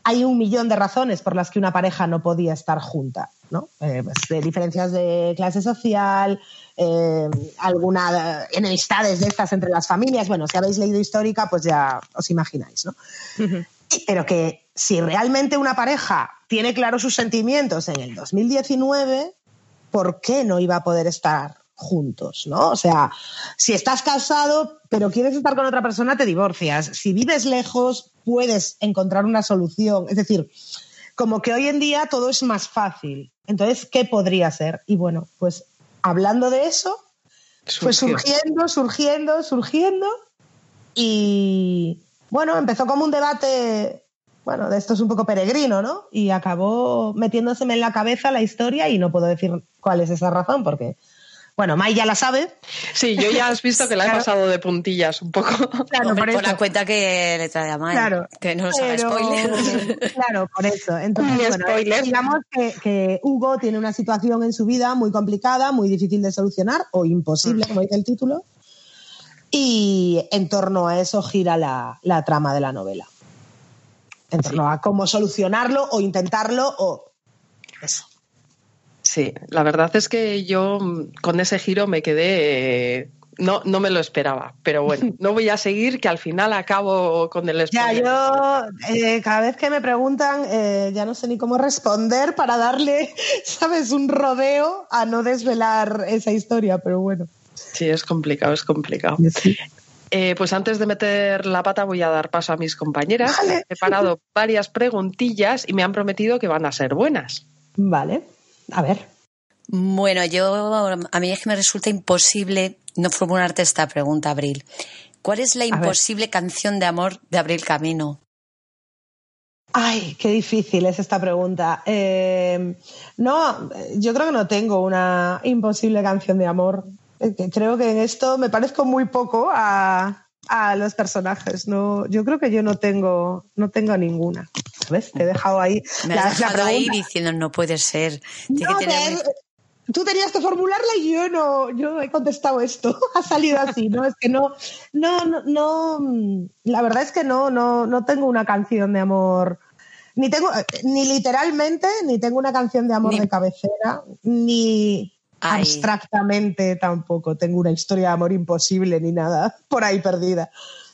hay un millón de razones por las que una pareja no podía estar junta, ¿no? Eh, pues, de diferencias de clase social, eh, algunas enemistades de estas entre las familias. Bueno, si habéis leído histórica, pues ya os imagináis, ¿no? Y- Pero que si realmente una pareja tiene claros sus sentimientos en el 2019, ¿por qué no iba a poder estar juntos? ¿no? O sea, si estás casado pero quieres estar con otra persona, te divorcias. Si vives lejos, puedes encontrar una solución. Es decir, como que hoy en día todo es más fácil. Entonces, ¿qué podría ser? Y bueno, pues hablando de eso, fue Surgió. surgiendo, surgiendo, surgiendo. Y bueno, empezó como un debate, bueno, de esto es un poco peregrino, ¿no? Y acabó metiéndoseme en la cabeza la historia y no puedo decir cuál es esa razón porque, bueno, Mai ya la sabe. Sí, yo ya has visto que la he Claro. pasado de puntillas un poco. Claro, Hombre, por por la eso. cuenta que le trae a Mai. Claro. Que no nos haga Pero- spoiler. Claro, por eso. Entonces, Ni bueno, spoiler. digamos que, que Hugo tiene una situación en su vida muy complicada, muy difícil de solucionar o imposible, como dice el título. Y en torno a eso gira la, la trama de la novela. En torno a cómo solucionarlo o intentarlo o eso. Sí, la verdad es que yo mm, con ese giro me quedé. eh, no, no me lo esperaba, pero bueno, no voy a seguir, que al final acabo con el Ya, spoiler. yo eh, cada vez que me preguntan eh, ya no sé ni cómo responder para darle, ¿sabes?, un rodeo a no desvelar esa historia, pero bueno. Sí, es complicado, es complicado. Eh, pues antes de meter la pata voy a dar paso a mis compañeras. Vale. He preparado varias preguntillas y me han prometido que van a ser buenas. Vale, a ver. Bueno, yo a mí es que me resulta imposible no formularte esta pregunta, Abril. ¿Cuál es la imposible canción de amor de Abril Camino? Ay, qué difícil es esta pregunta. Eh, no, yo creo que no tengo una imposible canción de amor. Eh, Creo que en esto me parezco muy poco a, a los personajes. No, yo creo que yo no tengo, no tengo ninguna. ¿Ves? Te he dejado ahí Me la, has la dejado ahí diciendo no puede ser. Tiene No, que tener Tú tenías que formularla y yo no, yo he contestado esto. Ha salido así, ¿no? Es que no, no, no, no, la verdad es que no, no, no tengo una canción de amor. Ni tengo, eh, ni literalmente, ni tengo una canción de amor Ni- de cabecera, ni Ay. abstractamente tampoco tengo una historia de amor imposible ni nada por ahí perdida.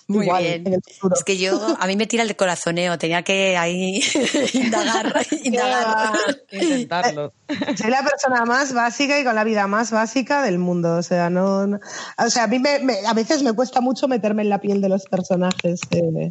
Muy igual bien. en el futuro. Es que yo, a mí me tira el de corazoneo, tenía que ahí indagar, indagar. Intentarlo. Soy la persona más básica y con la vida más básica del mundo. O sea, no, no- o sea, a mí me, me- a veces me cuesta mucho meterme en la piel de los personajes. eh.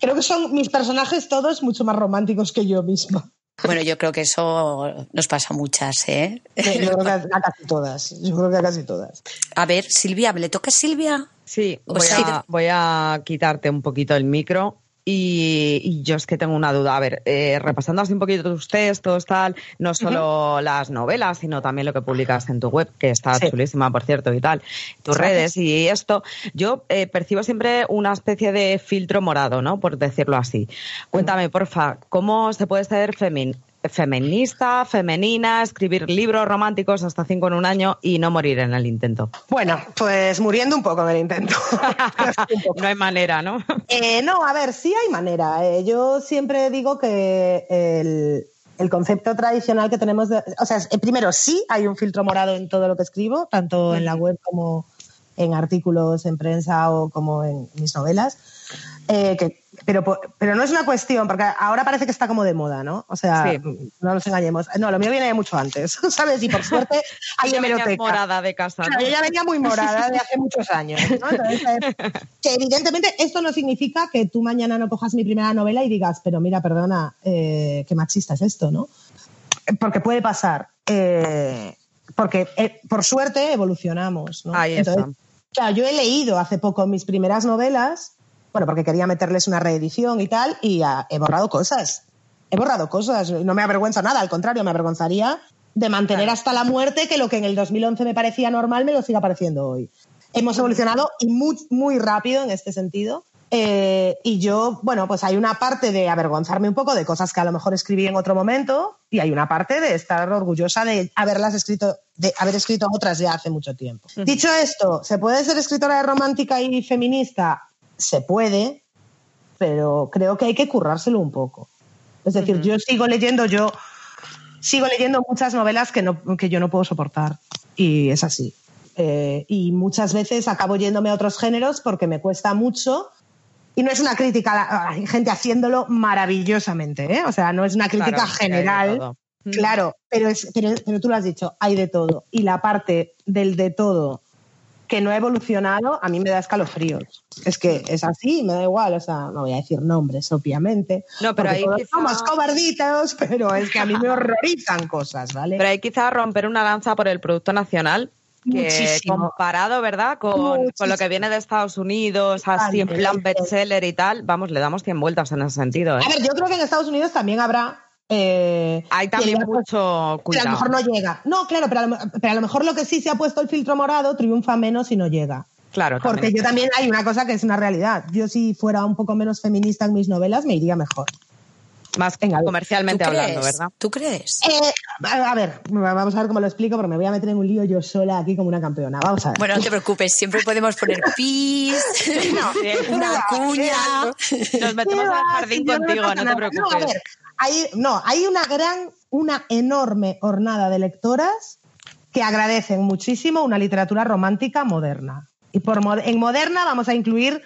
Creo que son mis personajes todos mucho más románticos que yo misma. Bueno, yo creo que eso nos pasa a muchas, ¿eh? Yo creo que a, casi todas. Yo creo que a casi todas. A ver, Silvia, ¿me le toca a Silvia? Sí, voy, a, voy a quitarte un poquito el micro. Y, y yo es que tengo una duda. A ver, eh, repasando así un poquito tus textos, tal, no solo las novelas, sino también lo que publicas en tu web, que está Sí. chulísima, por cierto, y tal, tus redes y esto, yo eh, percibo siempre una especie de filtro morado, ¿no? Por decirlo así. Cuéntame, porfa, ¿cómo se puede ser femin- feminista, femenina, escribir libros románticos hasta cinco en un año y no morir en el intento? Bueno, pues muriendo un poco en el intento. No hay manera, ¿no? Eh, no, a ver, sí hay manera. Eh, yo siempre digo que el, el concepto tradicional que tenemos, de- o sea, eh, primero sí hay un filtro morado en todo lo que escribo, tanto en la web como en artículos en prensa o como en mis novelas. Eh, que- pero, pero no es una cuestión, porque ahora parece que está como de moda, ¿no? O sea, Sí. no nos engañemos. No, lo mío viene de mucho antes, ¿sabes? Y por suerte hay venías hemeroteca. morada de casa, ¿no? Claro, yo ya venía muy morada de hace muchos años. ¿no? Entonces, que evidentemente esto no significa que tú mañana no cojas mi primera novela y digas, pero mira, perdona, eh, qué machista es esto, ¿no? Porque puede pasar. eh, porque eh, por suerte evolucionamos. ¿no? Ahí está. Claro, yo he leído hace poco mis primeras novelas, bueno, porque quería meterles una reedición y tal, y ah, he borrado cosas. He borrado cosas. No me avergüenza nada, al contrario, me avergonzaría de mantener hasta la muerte que lo que en el 2011 me parecía normal me lo siga pareciendo hoy. Hemos evolucionado y muy, muy rápido en este sentido. Eh, y yo, bueno, pues hay una parte de avergonzarme un poco de cosas que a lo mejor escribí en otro momento y hay una parte de estar orgullosa de haberlas escrito, de haber escrito otras ya hace mucho tiempo. Dicho esto, ¿se puede ser escritora de romántica y feminista? Se puede, pero creo que hay que currárselo un poco. Es decir, yo sigo leyendo, yo sigo leyendo muchas novelas que, no, que yo no puedo soportar y es así. Eh, y muchas veces acabo yéndome a otros géneros porque me cuesta mucho. Y no es una crítica, hay gente haciéndolo maravillosamente, ¿eh? O sea, no es una crítica Claro, general. Claro, pero, es, pero, pero tú lo has dicho, hay de todo. Y la parte del de todo que no ha evolucionado, a mí me da escalofríos. Es que es así, me da igual, o sea, no voy a decir nombres, obviamente. No, pero ahí quizá- somos cobarditos, pero es que a mí me horrorizan cosas, ¿vale? Pero hay quizás romper una lanza por el producto nacional. Que Muchísimo. comparado, ¿verdad? Con, con lo que viene de Estados Unidos, así en plan bestseller y tal, vamos, le damos 100 vueltas en ese sentido. ¿eh? A ver, yo creo que en Estados Unidos también habrá. Eh, Hay también mucho pero a lo cuidado. mejor no llega. No, claro, pero a, lo, pero a lo mejor lo que sí se ha puesto el filtro morado triunfa menos y no llega. Claro, Porque también. yo también hay una cosa que es una realidad. Yo si fuera un poco menos feminista en mis novelas me iría mejor. Más Venga, comercialmente ¿Tú hablando, crees? ¿verdad? ¿Tú crees? Eh, a ver, vamos a ver cómo lo explico porque me voy a meter en un lío yo sola aquí como una campeona. Vamos a ver. Bueno, no te preocupes, siempre podemos poner pis, una cuña. Nos metemos ¿Qué al jardín yo contigo, no te preocupes. No, a ver, hay, no, hay una gran, una enorme hornada de lectoras que agradecen muchísimo una literatura romántica moderna. Y por en moderna vamos a incluir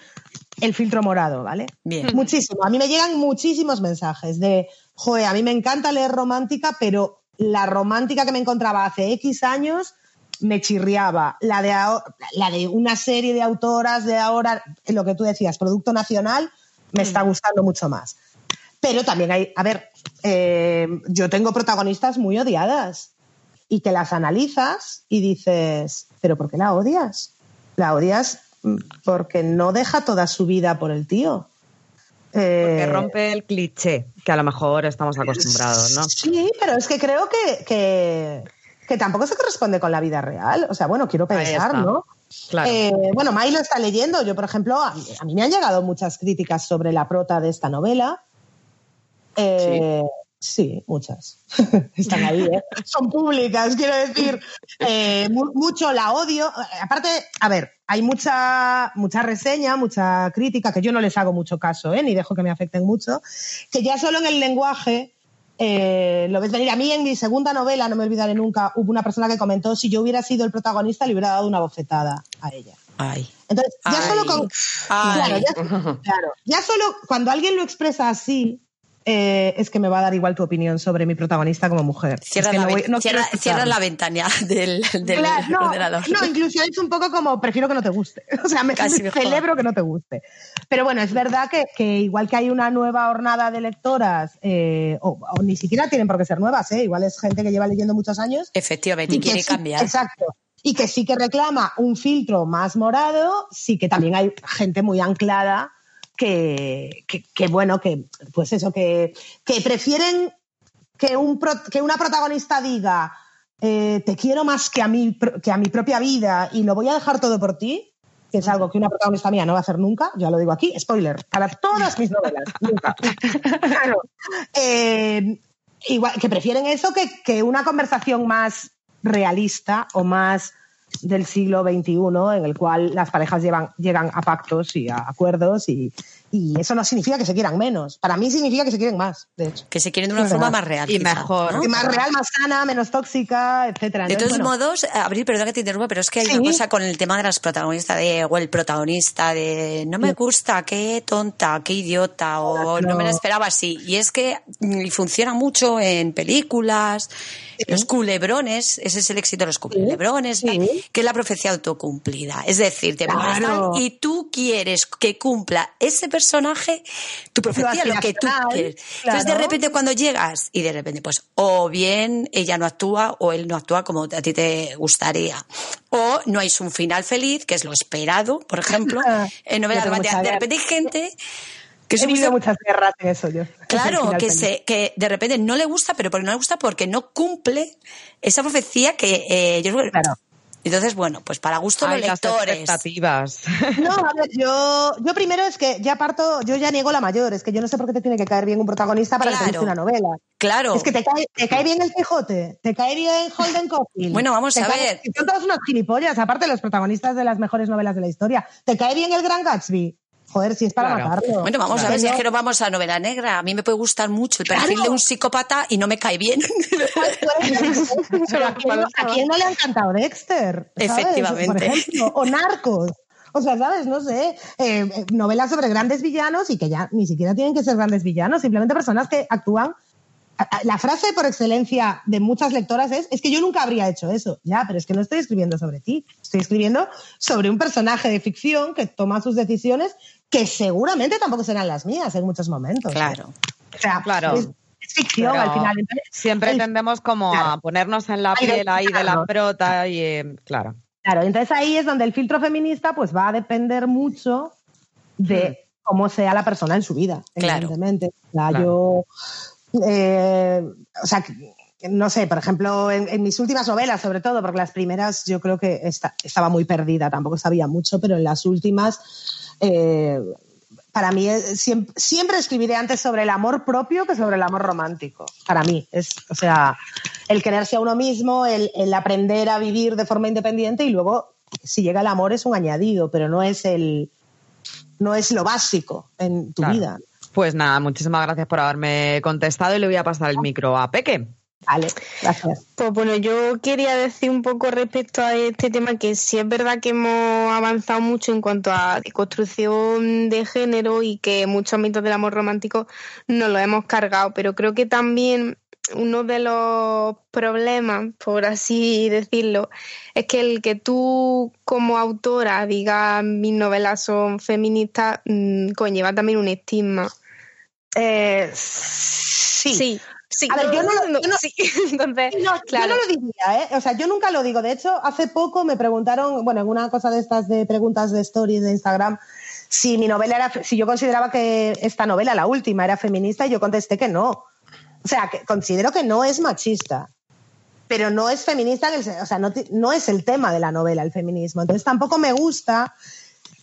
el filtro morado, ¿vale? Bien. Muchísimo. A mí me llegan muchísimos mensajes de, joder, a mí me encanta leer romántica, pero la romántica que me encontraba hace X años me chirriaba. La de, la de una serie de autoras de ahora, lo que tú decías, producto nacional, me está gustando mucho más. Pero también hay, a ver, eh, yo tengo protagonistas muy odiadas y que las analizas y dices, ¿pero por qué la odias? La odias porque no deja toda su vida por el tío. Porque Eh, rompe el cliché que a lo mejor estamos acostumbrados, ¿no? Sí, pero es que creo que, que, que tampoco se corresponde con la vida real. O sea, bueno, quiero pensar. ¿no? Claro. Eh, bueno, Mai lo está leyendo. Yo, por ejemplo, a mí, a mí me han llegado muchas críticas sobre la prota de esta novela. Eh, sí. Muchas. Están ahí, ¿eh? Son públicas, quiero decir. Eh, mu- mucho la odio. Aparte, a ver, hay mucha, mucha reseña, mucha crítica, que yo no les hago mucho caso, ¿eh? ni dejo que me afecten mucho, que ya solo en el lenguaje eh, lo ves venir. A mí en mi segunda novela, no me olvidaré nunca, hubo una persona que comentó si yo hubiera sido el protagonista le hubiera dado una bofetada a ella. Ay. Entonces, ya Ay. solo con. Ay. Claro, ya, claro, ya solo cuando alguien lo expresa así, eh, es que me va a dar igual tu opinión sobre mi protagonista como mujer. Cierra, Es que la, no voy- ven- no cierra, quiero cierra escucharlo. la ventana del, del Claro, no, ordenador. no, incluso es un poco como prefiero que no te guste. O sea, me, celebro que no te guste. Pero bueno, es verdad que, que igual que hay una nueva hornada de lectoras, eh, o, o ni siquiera tienen por qué ser nuevas, ¿eh? igual es gente que lleva leyendo muchos años. Efectivamente, y quiere sí- cambiar. Exacto. Y que sí que reclama un filtro más morado, sí que también hay gente muy anclada que, que, que, bueno, que pues eso, que, que prefieren que, un pro- que una protagonista diga eh, te quiero más que a, mi, que a mi propia vida y lo voy a dejar todo por ti, que es algo que una protagonista mía no va a hacer nunca, ya lo digo aquí, spoiler, para todas mis novelas, nunca. Claro. Eh, igual, que prefieren eso que, que una conversación más realista o más del siglo XXI, en el cual las parejas llevan, llegan a pactos y a acuerdos y, y eso no significa que se quieran menos. Para mí significa que se quieren más, de hecho. Que se quieren de una forma verdad. más real. Y quizá, mejor. ¿no? Y más real, más sana, menos tóxica, etcétera. De todos bueno, modos, Abril, perdón que te interrumpa, pero es que hay Sí. una cosa con el tema de las protagonistas de, o el protagonista de no me gusta, qué tonta, qué idiota, o Claro. no me lo esperaba así. Y es que mm, funciona mucho en películas, los culebrones, ese es el éxito de los culebrones, que es la profecía autocumplida. Es decir, te Claro. molestan y tú quieres que cumpla ese personaje tu profecía, lo que tú quieres. Entonces, de repente, cuando llegas y de repente, pues, o bien ella no actúa o él no actúa como a ti te gustaría. O no hay un final feliz, que es lo esperado, por ejemplo, en novelas románticas. De repente hay gente que he vivido muchas guerras en eso yo. Claro, que, se, que de repente no le gusta, pero porque no le gusta porque no cumple esa profecía que eh, yo Claro. Entonces, bueno, pues para gusto de Ay, los las lectores. expectativas. No, a ver, yo, yo primero es que ya parto, yo ya niego la mayor, es que yo no sé por qué te tiene que caer bien un protagonista para que te Claro. una novela. Claro. Es que te cae, te cae bien el Quijote, te cae bien Holden Caulfield. Bueno, vamos a cae- ver. Son todos unos gilipollas, aparte de los protagonistas de las mejores novelas de la historia. ¿Te cae bien el Gran Gatsby? Joder, si es para Claro. matarlo. Bueno, vamos a ver si es que nos vamos a novela negra. A mí me puede gustar mucho el perfil Claro. de un psicópata y no me cae bien. Pero ¿a quién, a quién no le ha encantado Dexter? ¿sabes? Efectivamente. Por ejemplo, o Narcos. O sea, ¿sabes? No sé, eh, eh, novelas sobre grandes villanos y que ya ni siquiera tienen que ser grandes villanos, simplemente personas que actúan. La frase por excelencia de muchas lectoras es, es que yo nunca habría hecho eso. Ya, pero es que no estoy escribiendo sobre ti. Estoy escribiendo sobre un personaje de ficción que toma sus decisiones que seguramente tampoco serán las mías en muchos momentos. Claro. O sea, Claro. es, es ficción Pero al final. Entonces, Siempre el- tendemos como a ponernos en la piel ahí de la prota y eh, claro. Claro, entonces ahí es donde el filtro feminista pues va a depender mucho de cómo sea la persona en su vida, Claro. evidentemente. O sea, Claro. yo, eh, o sea, no sé, por ejemplo, en, en mis últimas novelas, sobre todo, porque las primeras yo creo que esta- estaba muy perdida, tampoco sabía mucho, pero en las últimas, eh, para mí es- siempre, siempre escribiré antes sobre el amor propio que sobre el amor romántico. Para mí, es, o sea, el quererse a uno mismo, el, el aprender a vivir de forma independiente y luego, si llega el amor, es un añadido, pero no es el, no es lo básico en tu Claro. vida. Pues nada, muchísimas gracias por haberme contestado y le voy a pasar el micro a Peque. Vale, gracias. Pues bueno, yo quería decir un poco respecto a este tema que sí es verdad que hemos avanzado mucho en cuanto a construcción de género y que muchos mitos del amor romántico nos lo hemos cargado, pero creo que también uno de los problemas, por así decirlo, es que el que tú como autora digas mis novelas son feministas mm, conlleva también un estigma. Eh, sí. Sí, sí. A ver, yo no lo- yo no- sí. Entonces, No, claro. Yo no lo diría, ¿eh? O sea, yo nunca lo digo. De hecho, hace poco me preguntaron, bueno, en una cosa de estas de preguntas de stories de Instagram, si mi novela era, si yo consideraba que esta novela, la última, era feminista, y yo contesté que no. O sea, que considero que no es machista. Pero no es feminista, en el sen- o sea, no, no es el tema de la novela el feminismo. Entonces tampoco me gusta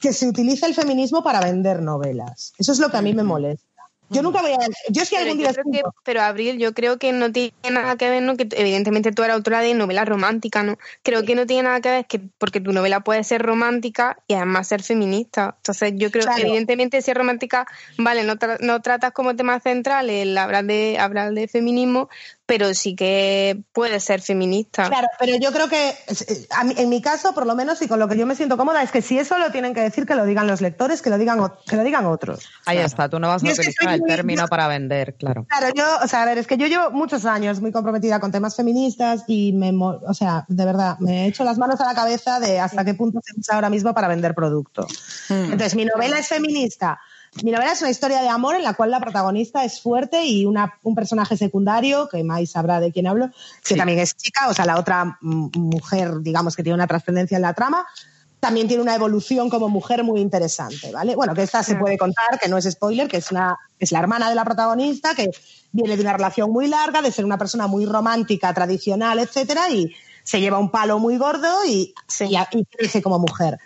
que se utilice el feminismo para vender novelas. Eso es lo que a mí me molesta. Yo nunca voy a. Yo Pero, algún día que- pero Abril, yo creo que no tiene nada que ver, ¿no? Que evidentemente tú eres autora de novela romántica, ¿no? Creo que no tiene nada que ver que porque tu novela puede ser romántica y además ser feminista. Entonces yo creo Claro. que evidentemente si es romántica, vale, no, tra- no tratas como tema central el hablar de hablar de feminismo, pero sí que puede ser feminista. Claro, pero yo creo que en mi caso, por lo menos, y con lo que yo me siento cómoda, es que si eso lo tienen que decir, que lo digan los lectores, que lo digan, que lo digan otros. Ahí está, tú no vas Y a utilizar el muy- término yo- para vender, claro. Claro, yo, o sea, a ver, es que yo llevo muchos años muy comprometida con temas feministas y me, o sea, de verdad, me he hecho las manos a la cabeza de hasta qué punto se usa ahora mismo para vender producto. Entonces, mi novela es feminista. Mi novela es una historia de amor en la cual la protagonista es fuerte y una, un personaje secundario, que Mai sabrá de quién hablo, que también es chica, o sea, la otra mujer, digamos, que tiene una trascendencia en la trama, también tiene una evolución como mujer muy interesante, ¿vale? Bueno, que esta se puede contar, que no es spoiler, que es, una, es la hermana de la protagonista, que viene de una relación muy larga, de ser una persona muy romántica, tradicional, etcétera, y se lleva un palo muy gordo y, y, y crece como mujer.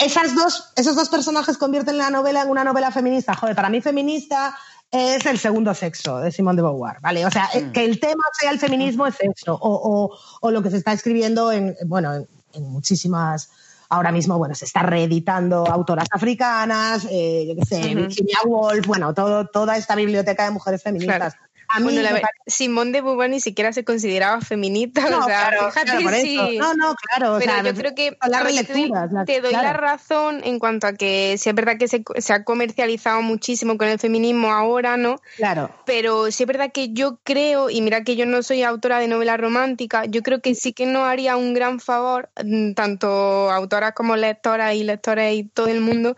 Esas dos, esos dos personajes convierten la novela en una novela feminista. Joder, para mí feminista es el segundo sexo de Simone de Beauvoir, ¿vale? O sea, eh, que el tema sea el feminismo es eso, o, o- o lo que se está escribiendo en, bueno, en, en muchísimas... Ahora mismo, bueno, se está reeditando autoras africanas, eh, yo qué sé. Virginia Woolf, bueno, todo, toda esta biblioteca de mujeres feministas. A mí Bueno, la parece- Simone de Beauvoir ni siquiera se consideraba feminista. No, o sea, claro, fíjate claro, por eso. si- No, no, claro, o Pero sea, yo creo que las te doy- te doy claro. la razón en cuanto a que sí es verdad que se, se ha comercializado muchísimo con el feminismo ahora, ¿no? Claro. Pero sí es verdad que yo creo, y mira que yo no soy autora de novela romántica, yo creo que sí que nos haría un gran favor, mm, tanto autoras como lectoras y lectores y todo el mundo,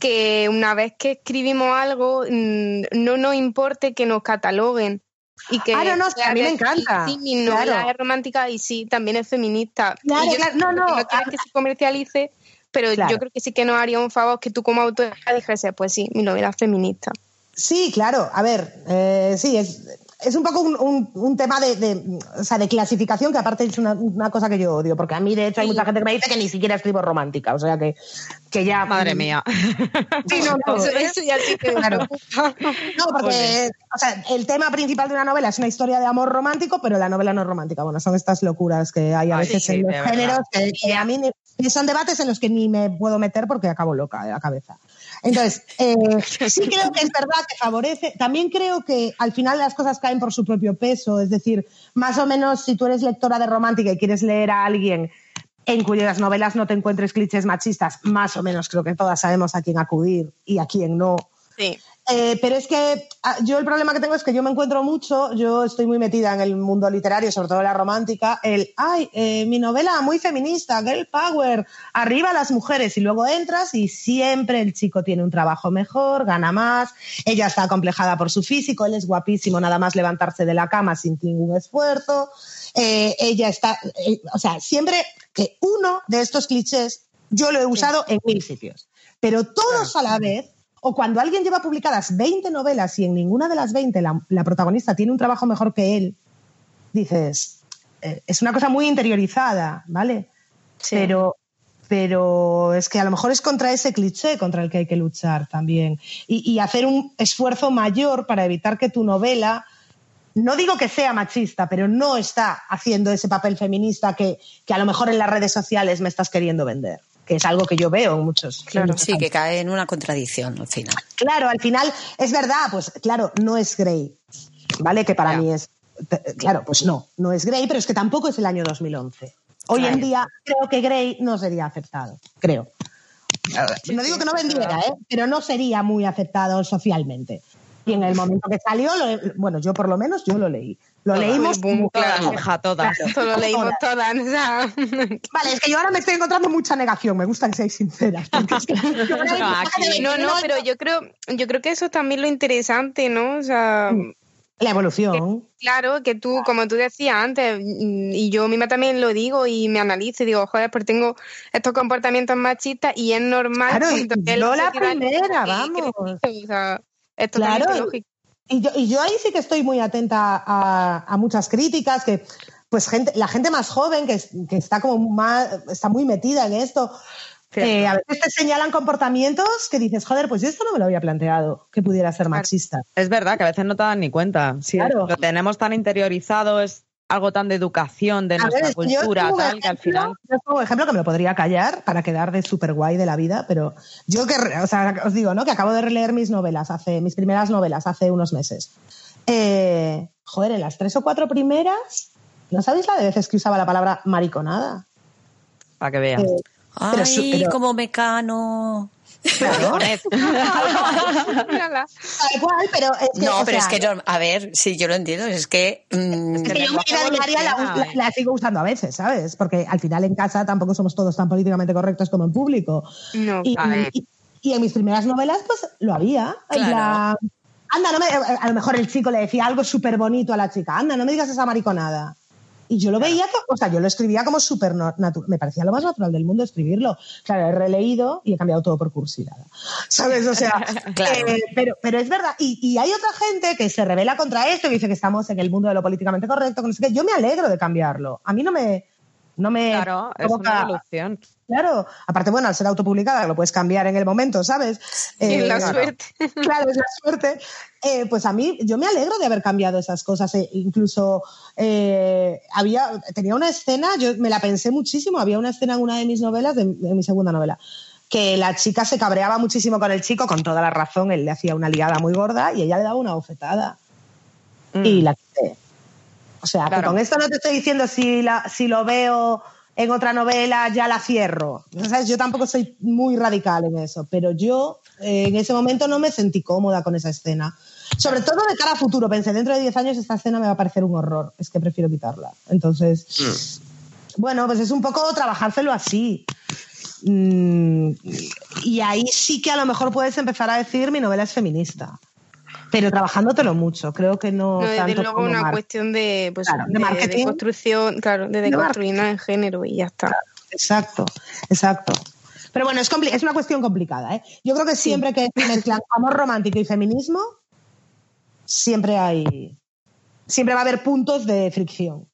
que una vez que escribimos algo, mm, no nos importe que nos cataloguen. Y que Ah, no, no, sí, a mí me encanta. Sí, mi novela Claro. es romántica y sí, también es feminista. Claro, Y yo claro, no, no, que quieres que se comercialice, pero Claro. yo creo que sí que nos haría un favor que tú como autora dijese, pues sí, mi novela es feminista. Sí, claro. A ver, eh, sí, es, es un poco un, un- un tema de, de, o sea, de clasificación que aparte es una, una cosa que yo odio, porque a mí de hecho hay mucha gente que me dice que ni siquiera escribo romántica, o sea que, que ya... Madre mía. Sí, no, no, Eso- eso ya sí que Claro. No, porque o sea, el tema principal de una novela es una historia de amor romántico, pero la novela no es romántica. Bueno, son estas locuras que hay a Ay, veces sí, en los géneros que, que a mí son debates en los que ni me puedo meter porque acabo loca de la cabeza. Entonces, eh, sí creo que es verdad que favorece. También creo que al final las cosas caen por su propio peso. Es decir, más o menos si tú eres lectora de romántica y quieres leer a alguien en cuyas novelas no te encuentres clichés machistas, más o menos creo que todas sabemos a quién acudir y a quién no. Sí. Eh, pero es que ah, yo el problema que tengo es que yo me encuentro mucho, yo estoy muy metida en el mundo literario, sobre todo la romántica, el, ay, eh, mi novela muy feminista, girl power, arriba las mujeres, y luego entras y siempre el chico tiene un trabajo mejor, gana más, ella está acomplejada por su físico, él es guapísimo, nada más levantarse de la cama sin ningún esfuerzo, eh, ella está, o sea, siempre que uno de estos clichés yo lo he usado en mil sitios, pero todos a la vez o cuando alguien lleva publicadas 20 novelas y en ninguna de las 20 la, la protagonista tiene un trabajo mejor que él, dices, eh, es una cosa muy interiorizada, ¿vale? Pero, pero es que a lo mejor es contra ese cliché contra el que hay que luchar también. Y, y hacer un esfuerzo mayor para evitar que tu novela, no digo que sea machista, pero no está haciendo ese papel feminista que, que a lo mejor en las redes sociales me estás queriendo vender, que es algo que yo veo en muchos. en muchos Sí, que cae en una contradicción al final. Claro, al final es verdad, pues claro, no es Grey, ¿vale? Que para mí es, claro, pues no, no es Grey, pero es que tampoco es el año 2011. Hoy Claro. en día creo que Grey no sería aceptado, creo. No digo que no vendiera, ¿eh? pero no sería muy aceptado socialmente. Y en el momento que salió, lo- bueno, yo por lo menos yo lo leí. Lo Todas. leímos Boom, claro. Todas. Esto lo leímos Todas. Vale, es que yo ahora me estoy encontrando mucha negación, me gusta que seáis sinceras. porque es que- No, aquí- No, no, pero yo creo, yo creo que eso es también lo interesante, ¿no? O sea, La evolución. claro, que tú, como tú decías antes, mm, y yo misma también lo digo y me analizo y digo, joder, pues tengo estos comportamientos machistas y es normal. Claro, yo la primera, vamos. o sea, es Claro, lógico. Y yo, y yo ahí sí que estoy muy atenta a, a muchas críticas, que pues gente, la gente más joven que, es- que está como más, está muy metida en esto, eh, a veces te señalan comportamientos que dices, joder, pues yo esto no me lo había planteado, que pudiera ser machista. Es verdad que a veces no te dan ni cuenta. Si Claro. lo tenemos tan interiorizado, es algo tan de educación, de A nuestra ver, cultura, tal, que al final. Yo tengo ejemplo que me lo podría callar para quedar de súper guay de la vida, pero yo que, re- o sea, os digo, ¿no? Que acabo de releer mis novelas hace, mis primeras novelas hace unos meses. Eh, joder, en las tres o cuatro primeras, ¿no sabéis la de veces que usaba la palabra mariconada? Para que vean. Eh, pero Ay, su- pero- como mecano. Claro. Mírala. Tal cual, pero es que, No, o pero es que, no- a ver, sí, yo lo entiendo, es que... mm, Es que yo mi vida diaria la, evoluciona, la- la sigo usando a veces, ¿sabes? Porque al final en casa tampoco somos todos tan políticamente correctos como en público. No. Y, A ver. y- y en mis primeras novelas, pues lo había. Claro. anda, no me, a lo mejor el chico le decía algo súper bonito a la chica, anda, no me digas esa mariconada. Y yo lo veía, o sea, yo lo escribía como súper natural. Me parecía lo más natural del mundo escribirlo. Claro, he releído y he cambiado todo por cursilada. ¿Sabes? O sea, Claro. eh, pero, pero es verdad. Y, y hay otra gente que se revela contra esto y dice que estamos en el mundo de lo políticamente correcto. que no sé qué. Yo me alegro de cambiarlo. A mí no me. No me Claro, es una evolución. Claro, aparte, bueno, al ser autopublicada lo puedes cambiar en el momento, ¿sabes? Y Eh, la claro. suerte. Claro, es la suerte. Eh, pues a mí, yo me alegro de haber cambiado esas cosas. Eh, incluso eh, había, tenía una escena, yo me la pensé muchísimo, había una escena en una de mis novelas, de, de mi segunda novela, que la chica se cabreaba muchísimo con el chico, con toda la razón, él le hacía una liada muy gorda y ella le daba una bofetada. Mm. Y la quité. O sea, que con esto no te estoy diciendo si, la, si lo veo en otra novela ya la cierro. ¿Sabes? Yo tampoco soy muy radical en eso, pero yo eh, en ese momento no me sentí cómoda con esa escena. Sobre todo de cara a futuro, pensé, dentro de 10 años esta escena me va a parecer un horror, es que prefiero quitarla. Entonces, bueno, pues es un poco trabajárselo así. Mm, y ahí sí que a lo mejor puedes empezar a decir mi novela es feminista. Pero trabajándotelo mucho, creo que no. No, desde tanto luego como una cuestión de, pues, Claro, de de, de construcción, claro, de De deconstruirnos en género y ya está. Exacto, exacto. Pero bueno, es, es una cuestión complicada. ¿eh? Yo creo que siempre que se mezclan amor romántico y feminismo, siempre hay. Siempre va a haber puntos de fricción.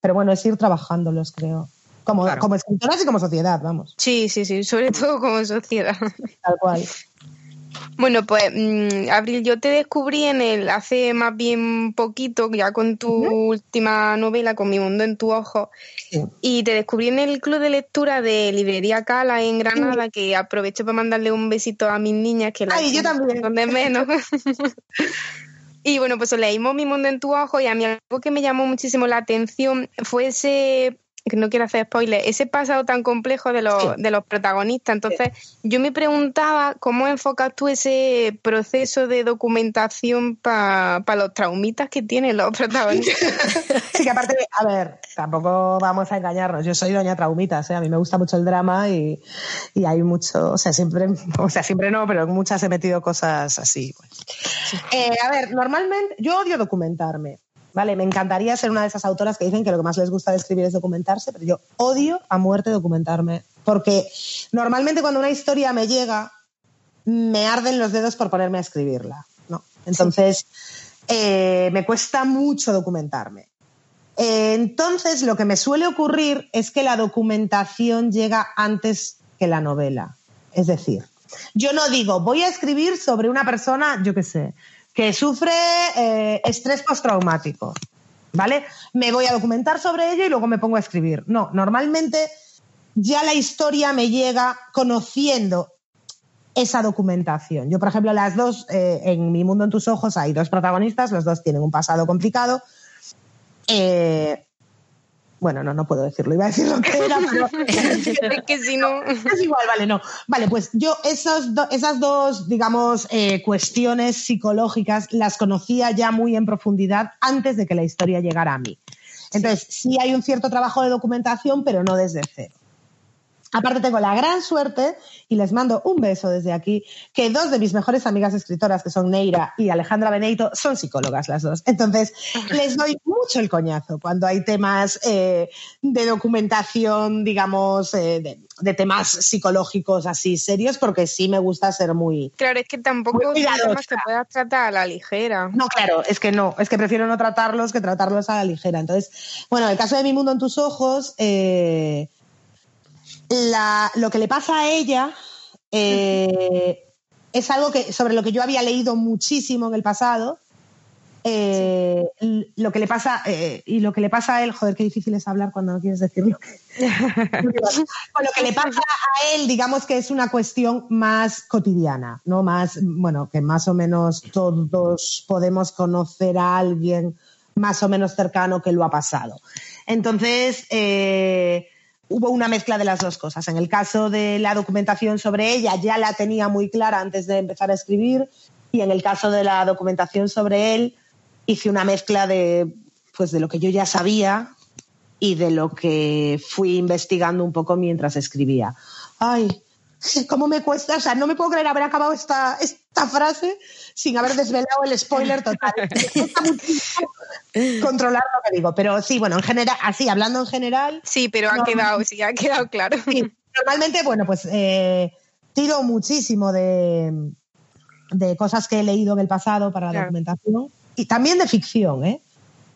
Pero bueno, es ir trabajándolos, creo. Como, Claro. como escritoras y como sociedad, vamos. Sí, sí, sí, sobre todo como sociedad. Tal cual. Bueno, pues mm, Abril, yo te descubrí en el hace más bien poquito, ya con tu última novela, con Mi mundo en tu ojo, Sí. y te descubrí en el club de lectura de Librería Cala en Granada, que aprovecho para mandarle un besito a mis niñas que la Ay, yo también. son de menos. y bueno, pues leímos Mi mundo en tu ojo y a mí algo que me llamó muchísimo la atención fue ese que no quiero hacer spoiler, ese pasado tan complejo de los, de los protagonistas. Entonces, yo me preguntaba cómo enfocas tú ese proceso de documentación para los traumitas que tienen los protagonistas. Sí, que aparte, a ver, tampoco vamos a engañarnos. Yo soy doña traumitas, ¿eh? a mí me gusta mucho el drama y, y hay mucho, o sea, siempre, o sea, siempre no, pero muchas he metido cosas así. Eh, a ver, normalmente yo odio documentarme. Vale, me encantaría ser una de esas autoras que dicen que lo que más les gusta de escribir es documentarse, pero yo odio a muerte documentarme, porque normalmente cuando una historia me llega, me arden los dedos por ponerme a escribirla, ¿no? Entonces, eh, me cuesta mucho documentarme. Eh, entonces, lo que me suele ocurrir es que la documentación llega antes que la novela. Es decir, yo no digo, voy a escribir sobre una persona, yo qué sé, que sufre eh, estrés postraumático, ¿vale? Me voy a documentar sobre ello y luego me pongo a escribir. No, normalmente ya la historia me llega conociendo esa documentación. Yo, por ejemplo, las dos, eh, en Mi Mundo en tus Ojos hay dos protagonistas, los dos tienen un pasado complicado. Eh, bueno, no, no puedo decirlo, iba a decir lo que era, pero es que si no... es igual, vale, no. Vale, pues yo esos do- esas dos, digamos, eh, cuestiones psicológicas las conocía ya muy en profundidad antes de que la historia llegara a mí. Entonces, sí hay un cierto trabajo de documentación, pero no desde cero. Aparte tengo la gran suerte, y les mando un beso desde aquí, que dos de mis mejores amigas escritoras, que son Neira y Alejandra Beneito, son psicólogas las dos. Entonces, les doy mucho el coñazo cuando hay temas eh, de documentación, digamos, eh, de, de temas psicológicos así serios, porque sí me gusta ser muy... Claro, es que tampoco son temas que puedas tratar a la ligera. No, claro, es que no, es que prefiero no tratarlos que tratarlos a la ligera. Entonces, bueno, el caso de Mi Mundo en tus Ojos, eh, la- lo que le pasa a ella eh, es algo que, sobre lo que yo había leído muchísimo en el pasado. Eh, Lo que le pasa eh, y lo que le pasa a él, joder, qué difícil es hablar cuando no quieres decirlo. Con lo que le pasa a él, digamos que es una cuestión más cotidiana, ¿no? Más, bueno, que más o menos todos podemos conocer a alguien más o menos cercano que lo ha pasado. Entonces, eh, hubo una mezcla de las dos cosas. En el caso de la documentación sobre ella, ya la tenía muy clara antes de empezar a escribir, y en el caso de la documentación sobre él, hice una mezcla de, pues, de lo que yo ya sabía y de lo que fui investigando un poco mientras escribía. Ay, ¿cómo me cuesta? O sea, no me puedo creer haber acabado esta, esta frase sin haber desvelado el spoiler total. Controlar lo que digo. Pero sí, bueno, en general, así, hablando en general. Sí, pero ha quedado, sí, ha quedado claro. Sí, normalmente, bueno, pues eh, tiro muchísimo de, de cosas que he leído en el pasado para la Claro. documentación y también de ficción, ¿eh?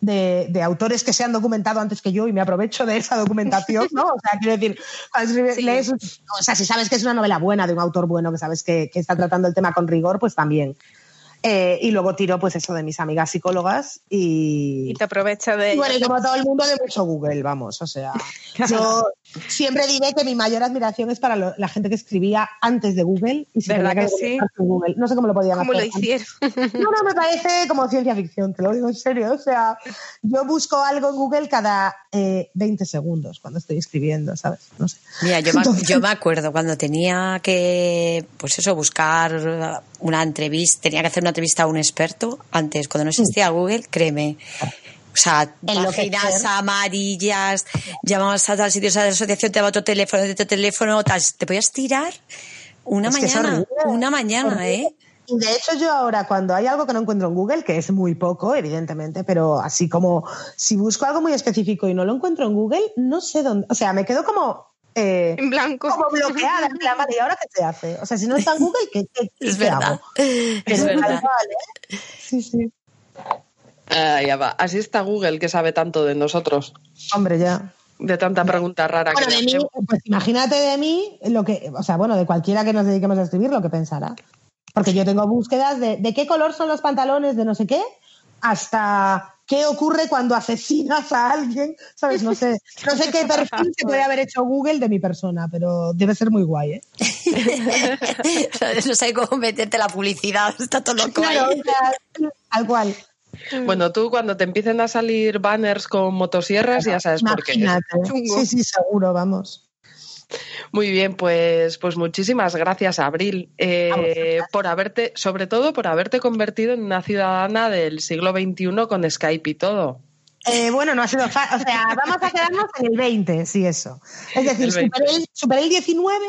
De, de autores que se han documentado antes que yo y me aprovecho de esa documentación, ¿no? O sea, quiero decir, Sí. lees o sea, si sabes que es una novela buena de un autor bueno, que sabes que, que está tratando el tema con rigor, pues también. Eh, y luego tiro, pues eso de mis amigas psicólogas y, Y te aprovechas de y bueno, y como todo el mundo de mucho Google, vamos. O sea, yo siempre diré que mi mayor admiración es para lo- la gente que escribía antes de Google. Y ¿Verdad que sí? Google. No sé cómo lo podían ¿Cómo lo hacer. hicieron? No, no, me parece como ciencia ficción, te lo digo en serio. O sea, yo busco algo en Google cada eh, 20 segundos cuando estoy escribiendo, ¿sabes? No sé. Mira, yo me, Entonces- yo me acuerdo cuando tenía que, pues eso, buscar una entrevista, tenía que hacer una entrevista a un experto antes, cuando no existía Google, créeme. O sea, páginas amarillas, llamabas a tal sitio, a la asociación, te daba otro teléfono, de otro teléfono, tal. Te podías tirar una Es mañana, una mañana. ¿eh? Y de hecho yo ahora cuando hay algo que no encuentro en Google, que es muy poco, evidentemente, pero así como si busco algo muy específico y no lo encuentro en Google, no sé dónde, o sea, me quedo como... eh, En blanco. como bloqueada, en plan, ¿y ahora qué se hace? O sea, si no está en Google, ¿qué, qué, qué Es verdad. hago? Es verdad. ¿eh? Sí, sí. Ah, ya va. Así está Google, que sabe tanto de nosotros. Hombre, ya. De tanta pregunta rara Bueno, que de mí, pues imagínate de mí, lo que, o sea, bueno, de cualquiera que nos dediquemos a escribir, lo que pensará. Porque yo tengo búsquedas de, de qué color son los pantalones de no sé qué, hasta qué ocurre cuando asesinas a alguien, ¿sabes? No sé, no sé qué perfil se puede haber hecho Google de mi persona, pero debe ser muy guay, ¿eh? no sé cómo meterte la publicidad, está todo loco Claro, ahí. tal cual. Bueno, tú cuando te empiecen a salir banners con motosierras ya sabes por qué. es. Imagínate. Chungo. Sí, sí, seguro, vamos. Muy bien, pues, pues muchísimas gracias, Abril, eh, por haberte, sobre todo por haberte convertido en una ciudadana del siglo XXI con Skype y todo. Eh, bueno, no ha sido fácil. O sea, vamos a quedarnos en el 20, sí, eso. Es decir, El 20. superé el, superé el 19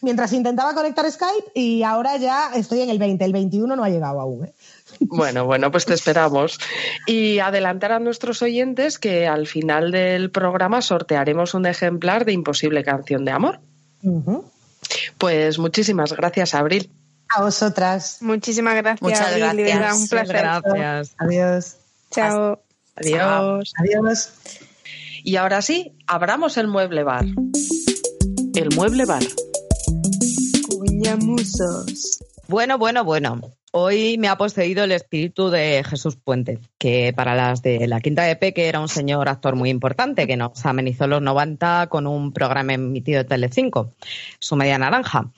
mientras intentaba conectar Skype y ahora ya estoy en el 20. El 21 no ha llegado aún. ¿eh? Bueno, bueno, pues te esperamos. Y adelantar a nuestros oyentes que al final del programa sortearemos un ejemplar de Imposible Canción de Amor. Pues muchísimas gracias, Abril. A vosotras. Muchísimas gracias. Muchas Abril, gracias. un placer. Gracias. Adiós. Chao. Adiós. Adiós. Y ahora sí, abramos el mueble bar. El mueble bar. Cuñamusos. Bueno, bueno, bueno. Hoy me ha poseído el espíritu de Jesús Puente, que para las de la Quinta de Peque era un señor actor muy importante que nos amenizó los 90 con un programa emitido de Telecinco, su media naranja.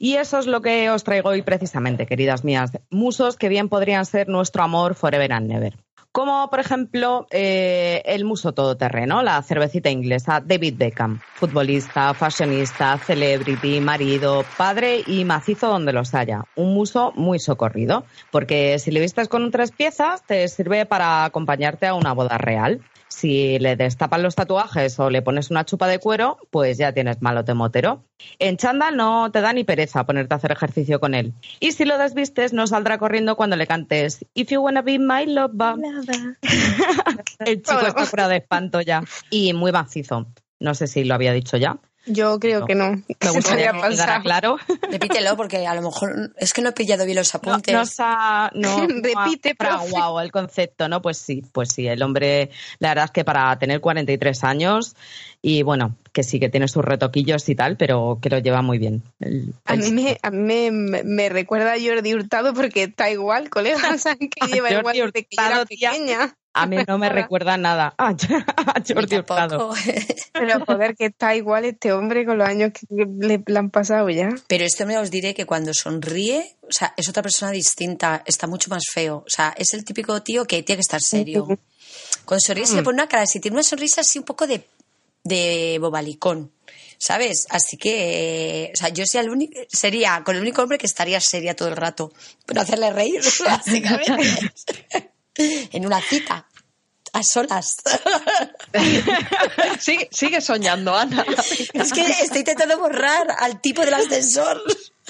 Y eso es lo que os traigo hoy precisamente, queridas mías, musos que bien podrían ser nuestro amor forever and never. Como, por ejemplo, eh, el muso todoterreno, la cervecita inglesa, David Beckham, futbolista, fashionista, celebrity, marido, padre y macizo donde los haya. Un muso muy socorrido, porque si le vistes con tres piezas, te sirve para acompañarte a una boda real. Si le destapan los tatuajes o le pones una chupa de cuero, pues ya tienes malote motero. En chándal no te da ni pereza ponerte a hacer ejercicio con él. Y si lo desvistes, no saldrá corriendo cuando le cantes If you wanna be my lover. El chico está curado de espanto ya. Y muy macizo. No sé si lo había dicho ya. Yo creo No. que no. Me Se gustaría había que quedara pasado. claro. Repítelo porque a lo mejor es que no he pillado bien los apuntes. no, se ha- no- Repite, profe. fraguado el concepto, ¿no? Pues sí, pues sí, el hombre, la verdad es que para tener 43 años y bueno, que sí que tiene sus retoquillos y tal, pero que lo lleva muy bien. El- A mí, me, a mí me, me recuerda a Jordi Hurtado porque está igual, colega. O sea, que lleva Jordi igual desde que yo era Hurtado, tía. pequeña. A mí no me recuerda nada a, a Jordi Hurtado. Pero joder, que está igual este hombre con los años que le, le han pasado ya. Pero esto me os diré que cuando sonríe, o sea, es otra persona distinta, está mucho más feo. O sea, es el típico tío que tiene que estar serio. Cuando sonríe se le pone una cara, si tiene una sonrisa así un poco de, de bobalicón, ¿sabes? Así que, eh, o sea, yo sería, el único, sería con el único hombre que estaría seria todo el rato, pero hacerle reír, básicamente. en una cita, a solas. Sigue, sigue soñando, Ana. es que estoy intentando borrar al tipo del ascensor.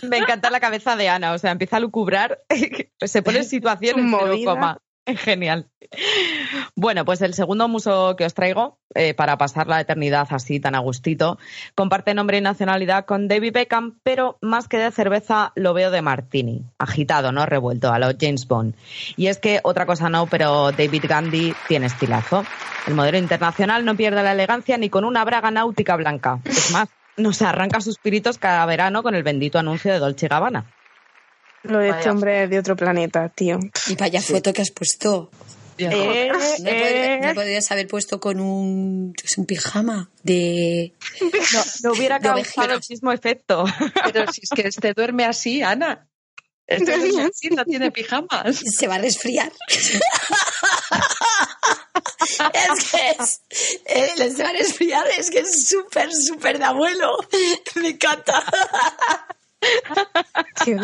Me encanta la cabeza de Ana, o sea, empieza a lucubrar, se pone en pero Movida. coma. Genial. Bueno, pues el segundo muso que os traigo, eh, para pasar la eternidad así tan a gustito, comparte nombre y nacionalidad con David Beckham, pero más que de cerveza lo veo de martini, agitado, ¿no? Revuelto, a los James Bond. Y es que otra cosa no, pero David Gandhi tiene estilazo. El modelo internacional no pierde la elegancia ni con una braga náutica blanca. Es más, nos arranca suspiritos cada verano con el bendito anuncio de Dolce Gabbana. Lo de este hombre es de otro planeta, tío. Y vaya foto que has puesto. Eh, ¿No, eh, no podrías haber puesto con un, es un pijama de... no, no hubiera De causado el mismo efecto. Pero si es que este duerme así, Ana. Este duerme así, no tiene pijamas. Se va a resfriar. es que es... eh, se va a resfriar, es que es súper, súper de abuelo. Me encanta. Qué.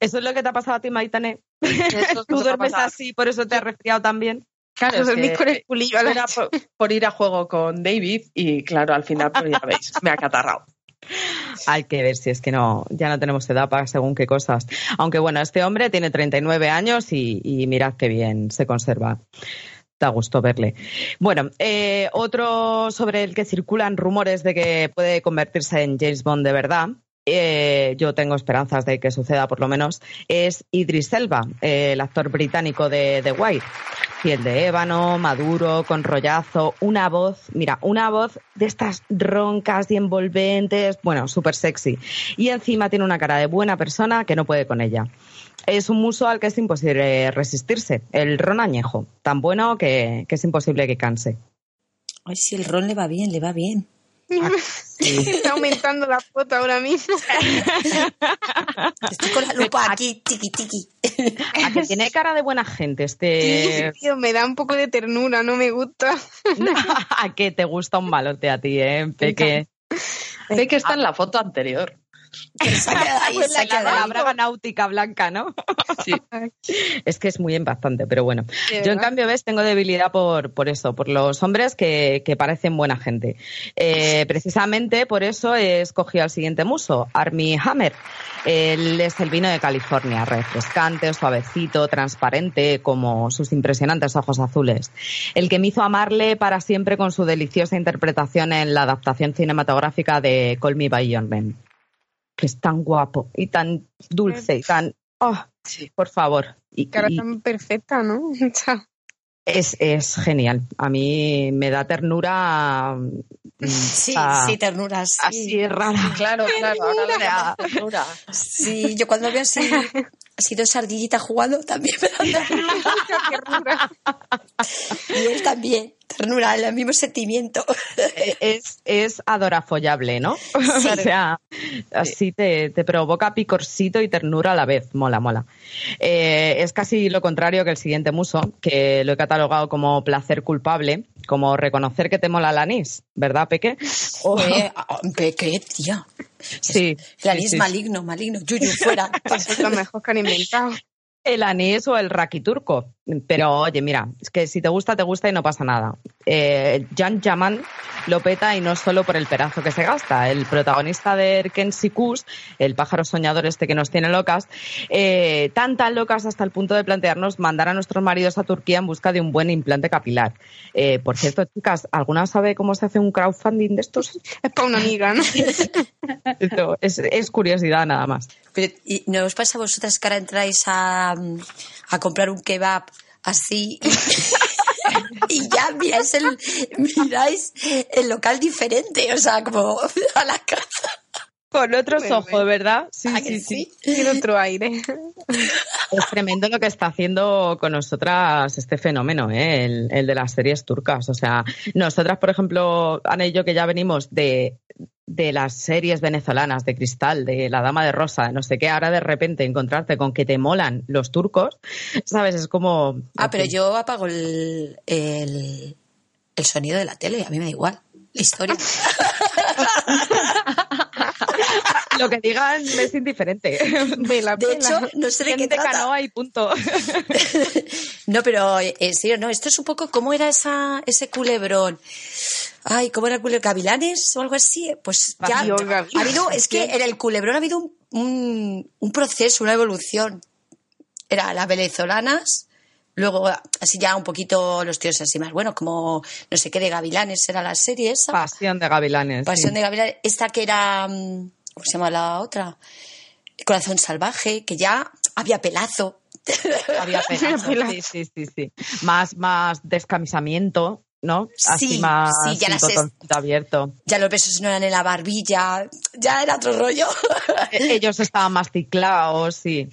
Eso es lo que te ha pasado a ti, Maitane. Eso es lo Tú duermes así, por eso te has resfriado también. Claro, es dormís que con el culillo a la era por, por ir a juego con David y claro, al final, pues ya veis, me ha catarrado. Hay que ver si es que no, ya no tenemos edad para según qué cosas. Aunque bueno, este hombre tiene 39 años y, y mirad qué bien se conserva. Da gusto verle. Bueno, eh, otro sobre el que circulan rumores de que puede convertirse en James Bond de verdad. eh, yo tengo esperanzas de que suceda por lo menos, es Idris Elba, eh, el actor británico de The White. Piel de ébano, maduro, con rollazo, una voz, mira, una voz de estas roncas y envolventes, bueno, súper sexy. Y encima tiene una cara de buena persona que no puede con ella. Es un muso al que es imposible resistirse, el ron añejo, tan bueno que, que es imposible que canse. Ay, si el ron le va bien, le va bien. Está aumentando la foto ahora mismo. Estoy con la lupa aquí, tiqui, tiqui. A que tiene cara de buena gente este... Tío, me da un poco de ternura, no me gusta. a que te gusta un malote a ti, ¿eh? Peque. Sé que está en la foto anterior. Ahí, Pues la, braga náutica blanca, ¿no? Sí. Es que es muy impactante, pero bueno. Yo, en cambio, ves, tengo debilidad por, por eso, por los hombres que, que parecen buena gente. Eh, precisamente por eso he escogido al siguiente muso, Army Hammer. Él es el vino de California, refrescante, suavecito, transparente, como sus impresionantes ojos azules. El que me hizo amarle para siempre con su deliciosa interpretación en la adaptación cinematográfica de Call Me By Your Name. Que es tan guapo y tan dulce y tan... Oh, Sí. por favor. Y, Cara y- tan perfecta, ¿no? Es, es genial. A mí me da ternura. mm, Sí, a- sí, ternura, sí. Así rara. Claro, claro, ahora le da ternura. Sí, yo cuando veo así, así dos ardillitas jugando también me da ternura. Y él también, ternura, el mismo sentimiento. Es, es adorafollable, ¿no? o sea, así te, te provoca picorcito y ternura a la vez. Mola, mola. Eh, es casi lo contrario que el siguiente muso, que lo he catalogado como placer culpable, como reconocer que te mola el anís, ¿verdad, Peque? O- Eh, ah, ¿Qué, tía? sí. El anís sí, sí. maligno, maligno. Yuyu, fuera. Eso es lo mejor que han inventado. El anís o el raquiturco. Pero oye, mira, es que si te gusta, te gusta y no pasa nada. Eh, Jan Yaman lo peta y no solo por el perazo que se gasta. El protagonista de Erken Sikus, el pájaro soñador este que nos tiene locas, eh, tan tan locas hasta el punto de plantearnos mandar a nuestros maridos a Turquía en busca de un buen implante capilar. Eh, por cierto, chicas, ¿alguna sabe cómo se hace un crowdfunding de estos? Es para una amiga, es, es curiosidad nada más. Pero, ¿y ¿No os pasa a vosotras que ahora entráis a, a comprar un kebab así? y- ya miráis el, miráis el local diferente, o sea, como a la casa. Con otros Bueno, ojos, ¿verdad? Sí, ¿A que sí, sí. Tiene otro aire. Es tremendo lo que está haciendo con nosotras este fenómeno, ¿eh? el, el de las series turcas. O sea, nosotras, por ejemplo, Ana y yo, que ya venimos de, de las series venezolanas, de Cristal, de La Dama de Rosa, no sé qué, ahora de repente encontrarte con que te molan los turcos, ¿sabes? Es como... Ah, pero yo apago el, el, el sonido de la tele, a mí me da igual. La historia. Lo que digan es indiferente. Me la De pela. hecho, no sé de qué trata. canoa y punto. No, pero en serio, no, esto es un poco, ¿cómo era esa, ese culebrón? Ay, ¿cómo era el culebrón? ¿Gavilanes o algo así? Pues ya ha habido, es que en el culebrón ha habido un, un, un proceso, una evolución. Era las venezolanas, luego así ya un poquito los tíos así más, bueno, como no sé qué de Gavilanes era la serie esa. Pasión de gavilanes. Pasión sí. de Gavilanes, esta que era, mm, ¿cómo se llama la otra? Corazón salvaje, que ya había pelazo. Había Pelazo. sí, sí, sí, sí. Más, más descamisamiento, ¿no? Así Sí, más sí, ya las abierto. Ya los besos no eran en la barbilla, ya era otro rollo. E- Ellos estaban más ciclados, sí.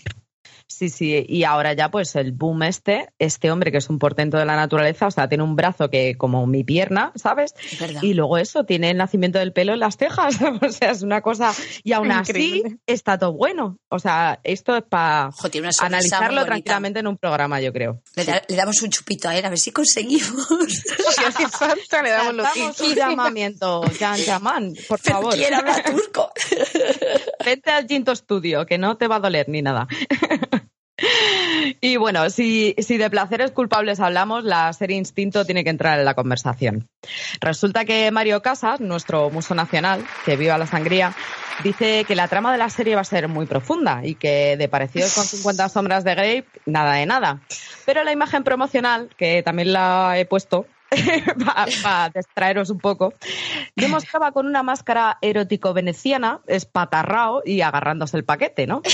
Sí, sí, y ahora ya pues el boom este, este hombre que es un portento de la naturaleza, o sea, tiene un brazo que como mi pierna, ¿sabes? Y luego eso, tiene el nacimiento del pelo en las cejas, o sea, es una cosa, y aún así está todo bueno, o sea, esto es para analizarlo tranquilamente en un programa, yo creo. Le, da- le damos un chupito a él, a ver si conseguimos. Si falta, le damos lo Lanzamos que un llamamiento, Jan Yaman, por favor. quiere hablar turco. Vente al Ginto Studio, que no te va a doler ni nada. Y bueno, si, si de placeres culpables hablamos, la serie Instinto tiene que entrar en la conversación. Resulta que Mario Casas, nuestro muso nacional, que viva la sangría, dice que la trama de la serie va a ser muy profunda y que de parecidos con 50 sombras de Grey, nada de nada. Pero la imagen promocional, que también la he puesto, para distraeros un poco, demostraba con una máscara erótico veneciana, espatarrao y agarrándose el paquete, ¿no?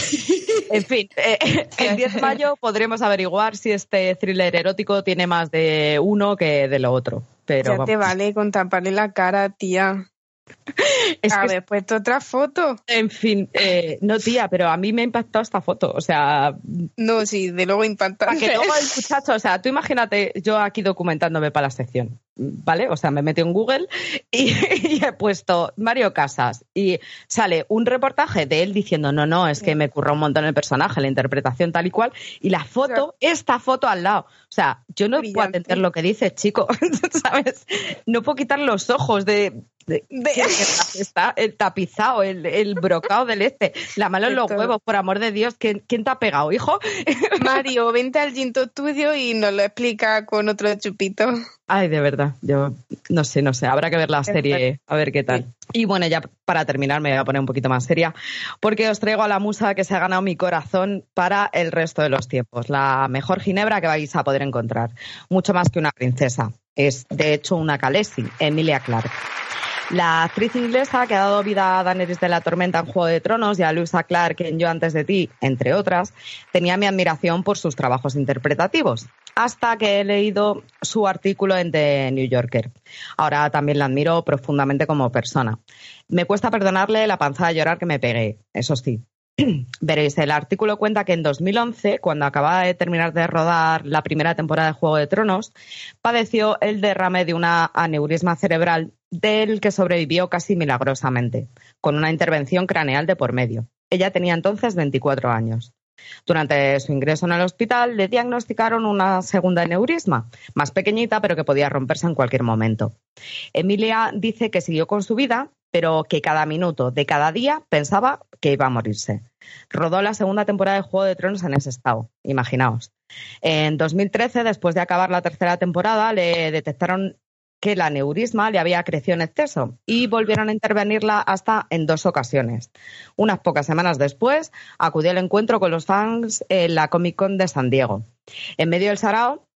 En fin, eh, el 10 de mayo podremos averiguar si este thriller erótico tiene más de uno que de lo otro. Pero Ya te vale con taparle la cara, tía. Es que, Haber puesto otra foto. en fin, eh, no tía, pero a mí me ha impactado esta foto. O sea, No, sí, de luego para impactante. que luego el muchacho, o sea, tú imagínate, yo aquí documentándome para la sección, ¿vale? O sea, me metí en Google y, y he puesto Mario Casas y sale un reportaje de él diciendo, no, no, es que me curra un montón el personaje, la interpretación tal y cual, y la foto, esta foto al lado. O sea, yo no puedo atender lo que dice, chico, ¿sabes? No puedo quitar los ojos de... de- De- está el tapizado, el, el brocado del este, la mano en los todo. huevos, por amor de Dios, ¿quién, quién te ha pegado, hijo? Mario, vente al Ginto Studio y nos lo explica con otro chupito. Ay, de verdad, yo no sé, no sé, habrá que ver la serie, a ver qué tal. Y bueno, ya para terminar me voy a poner un poquito más seria, porque os traigo a la musa que se ha ganado mi corazón para el resto de los tiempos, la mejor ginebra que vais a poder encontrar, mucho más que una princesa, es de hecho una Khaleesi, Emilia Clarke. La actriz inglesa que ha dado vida a Daenerys de la Tormenta en Juego de Tronos y a Luisa Clark en Yo antes de ti, entre otras, tenía mi admiración por sus trabajos interpretativos, hasta que he leído su artículo en The New Yorker. Ahora también la admiro profundamente como persona. Me cuesta perdonarle la panzada de llorar que me pegué, eso sí. Veréis, el artículo cuenta que en 2011, cuando acababa de terminar de rodar la primera temporada de Juego de Tronos, padeció el derrame de una aneurisma cerebral del que sobrevivió casi milagrosamente, con una intervención craneal de por medio. Ella tenía entonces 24 años. Durante su ingreso en el hospital le diagnosticaron una segunda aneurisma, más pequeñita pero que podía romperse en cualquier momento. Emilia dice que siguió con su vida, pero que cada minuto de cada día pensaba que iba a morirse. Rodó la segunda temporada de Juego de Tronos en ese estado, imaginaos. En 2013, después de acabar la tercera temporada, le detectaron que la aneurisma le había crecido en exceso y volvieron a intervenirla hasta en dos ocasiones. Unas pocas semanas después, acudió al encuentro con los fans en la Comic Con de San Diego. En medio del sarao,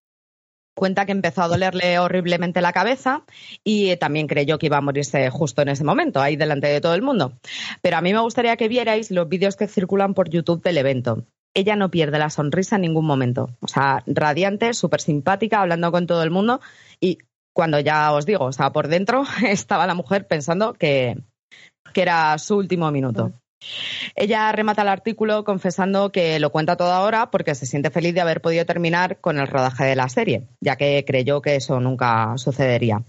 cuenta que empezó a dolerle horriblemente la cabeza y eh, también creyó que iba a morirse justo en ese momento, ahí delante de todo el mundo. Pero a mí me gustaría que vierais los vídeos que circulan por YouTube del evento. ella no pierde la sonrisa en ningún momento. O sea, radiante, súper simpática, hablando con todo el mundo. Y cuando ya os digo, o sea, por dentro estaba la mujer pensando que, que era su último minuto. Ella remata el artículo confesando que lo cuenta todo ahora porque se siente feliz de haber podido terminar con el rodaje de la serie, ya que creyó que eso nunca sucedería.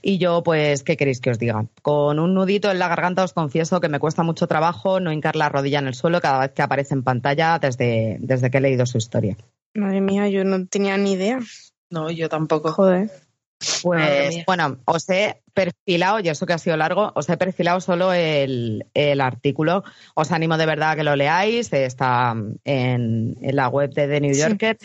Y yo, pues, ¿qué queréis que os diga? Con un nudito en la garganta os confieso que me cuesta mucho trabajo no hincar la rodilla en el suelo cada vez que aparece en pantalla desde, desde que he leído su historia. Madre mía, yo no tenía ni idea. No, yo tampoco. Joder. Pues bueno, os he perfilado, y eso que ha sido largo, os he perfilado solo el, el artículo. Os animo de verdad a que lo leáis, está en, en la web de The New Yorker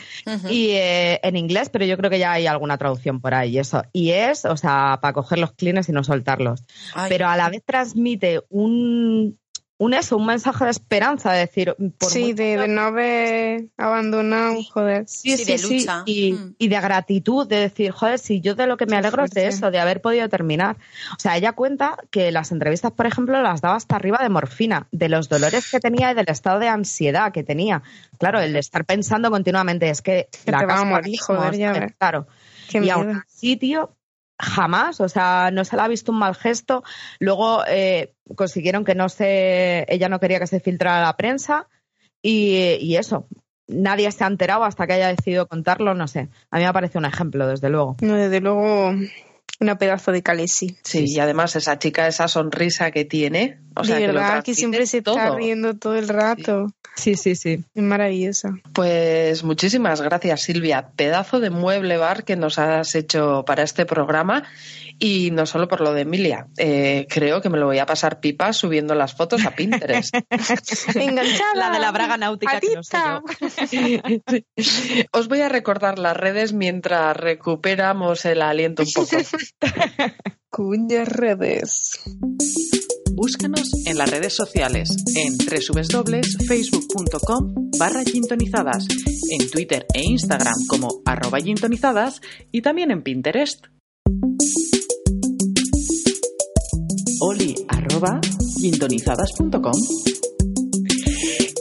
y eh, en inglés, pero yo creo que ya hay alguna traducción por ahí. Eso. Y es, o sea, para coger los clines y no soltarlos. Ay. Pero a la vez transmite un, un eso, un mensaje de esperanza, de decir, por sí, de, de no haber abandonado, joder. Sí, Sí, sí, de sí. lucha. Y, Mm. y de gratitud, de decir, joder, si yo de lo que me Qué alegro es de eso, de haber podido terminar. O sea, ella cuenta que las entrevistas, por ejemplo, las daba hasta arriba de morfina, de los dolores que tenía y del estado de ansiedad que tenía. Claro, el de estar pensando continuamente, es que, Que la te vas a casa morir, mismo, joder, ya es- ves. Claro. Qué y miedo. aún así, tío, jamás, o sea, no se le ha visto un mal gesto. Luego eh, consiguieron que no se, ella no quería que se filtrara a la prensa y, y eso. Nadie se ha enterado hasta que haya decidido contarlo, no sé. A mí me parece un ejemplo, desde luego. No, desde luego, una pedazo de calesi. Sí, y además esa chica, esa sonrisa que tiene, o sea, de que lo verdad que, siempre se está todo. riendo todo el rato. Sí, sí, sí. Es maravillosa. Pues muchísimas gracias, Silvia. Pedazo de mueble bar que nos has hecho para este programa. Y no solo por lo de Emilia. Eh, creo que me lo voy a pasar pipa subiendo las fotos a Pinterest. Enganchada. La de la braga náutica, que no sé Adicta. Os voy a recordar las redes mientras recuperamos el aliento un poco. Cuyas redes. Búscanos en las redes sociales en www.facebook.com barra gintonizadas, en Twitter e Instagram como arroba gintonizadas y también en Pinterest.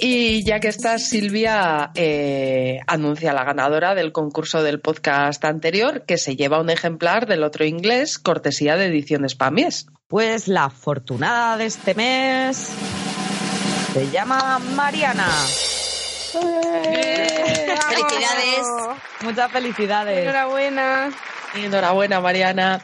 Y ya que estás, Silvia, eh, anuncia la ganadora del concurso del podcast anterior, que se lleva un ejemplar del otro inglés, cortesía de Ediciones Pamies. Pues la afortunada de este mes se llama Mariana. Felicidades. Muchas felicidades. Enhorabuena. Enhorabuena, Mariana.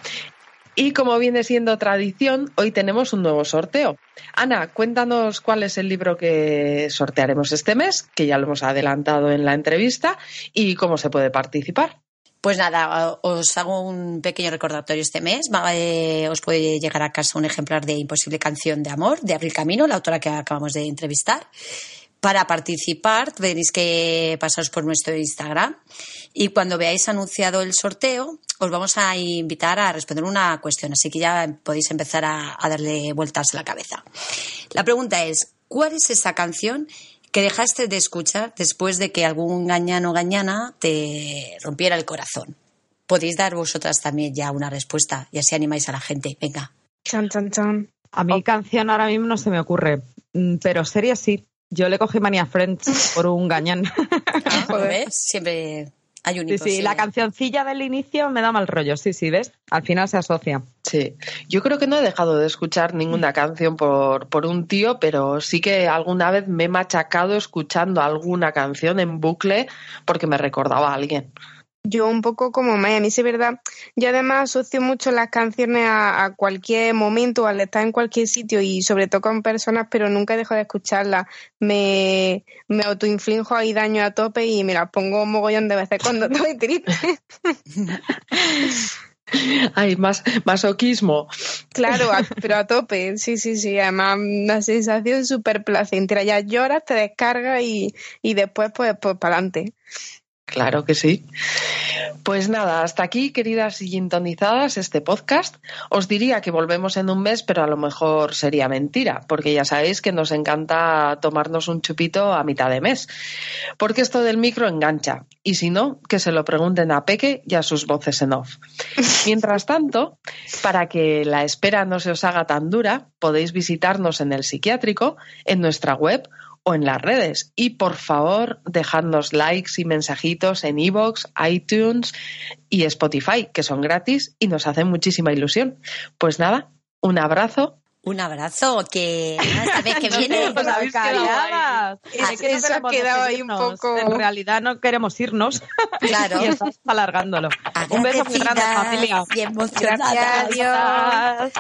Y como viene siendo tradición, hoy tenemos un nuevo sorteo. Ana, cuéntanos cuál es el libro que sortearemos este mes, que ya lo hemos adelantado en la entrevista, y cómo se puede participar. Pues nada, os hago un pequeño recordatorio este mes. Eh, os puede llegar a casa un ejemplar de Imposible Canción de Amor de Abril Camino, la autora que acabamos de entrevistar. Para participar tenéis que pasaros por nuestro Instagram y cuando veáis anunciado el sorteo os vamos a invitar a responder una cuestión, así que ya podéis empezar a, a darle vueltas a la cabeza. La pregunta es, ¿cuál es esa canción que dejaste de escuchar después de que algún gañano o gañana te rompiera el corazón? Podéis dar vosotras también ya una respuesta y así animáis a la gente. Venga. Chan, chan, chan. A mí canción ahora mismo no se me ocurre, Mm, pero serie sí. Yo le cogí Mania Friends por un gañán. ¿Lo ves? Siempre hay un Sí, sí, la cancioncilla del inicio me da mal rollo, sí, sí, ¿ves? Al final se asocia. Sí, yo creo que no he dejado de escuchar ninguna canción por, por un tío, pero sí que alguna vez me he machacado escuchando alguna canción en bucle porque me recordaba a alguien. Yo un poco como Maya, a mí sí es verdad. Yo además asocio mucho las canciones a, a cualquier momento, al estar en cualquier sitio y sobre todo con personas, pero nunca dejo de escucharlas. Me, me autoinflijo ahí daño a tope y me las pongo un mogollón de veces cuando estoy triste. Hay más masoquismo. Claro, a- pero a tope, sí, sí, sí. Además, una sensación súper placentera. Ya lloras, te descargas y, y después, pues, pues para adelante. Claro que sí. Pues nada, hasta aquí, queridas y sintonizadas, este podcast. Os diría que volvemos en un mes, pero a lo mejor sería mentira, porque ya sabéis que nos encanta tomarnos un chupito a mitad de mes. Porque esto del micro engancha. Y si no, que se lo pregunten a Peque y a sus voces en off. Mientras tanto, para que la espera no se os haga tan dura, podéis visitarnos en el psiquiátrico, en nuestra web o en las redes. Y por favor, dejadnos likes y mensajitos en iVoox, iTunes y Spotify, que son gratis y nos hacen muchísima ilusión. Pues nada, un abrazo Un abrazo, que vez que viene. Os habéis quedado Ah, Es que no ha queremos quedado ahí un poco- En realidad no queremos irnos. Claro. y estamos alargándolo. Un beso muy grande, familia. Y. Gracias, adiós.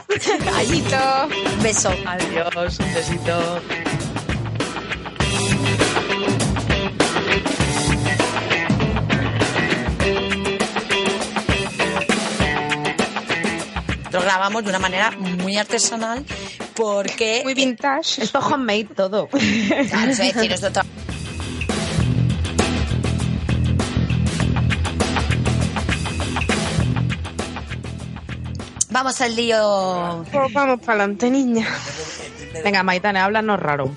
Besito. Un beso. Adiós, un besito. Lo grabamos de una manera muy artesanal porque... Muy vintage. Esto homemade todo. Claro, es decir, nosotros- Vamos al lío. Pues vamos para adelante, niña. Venga, Maitane, háblanos raro.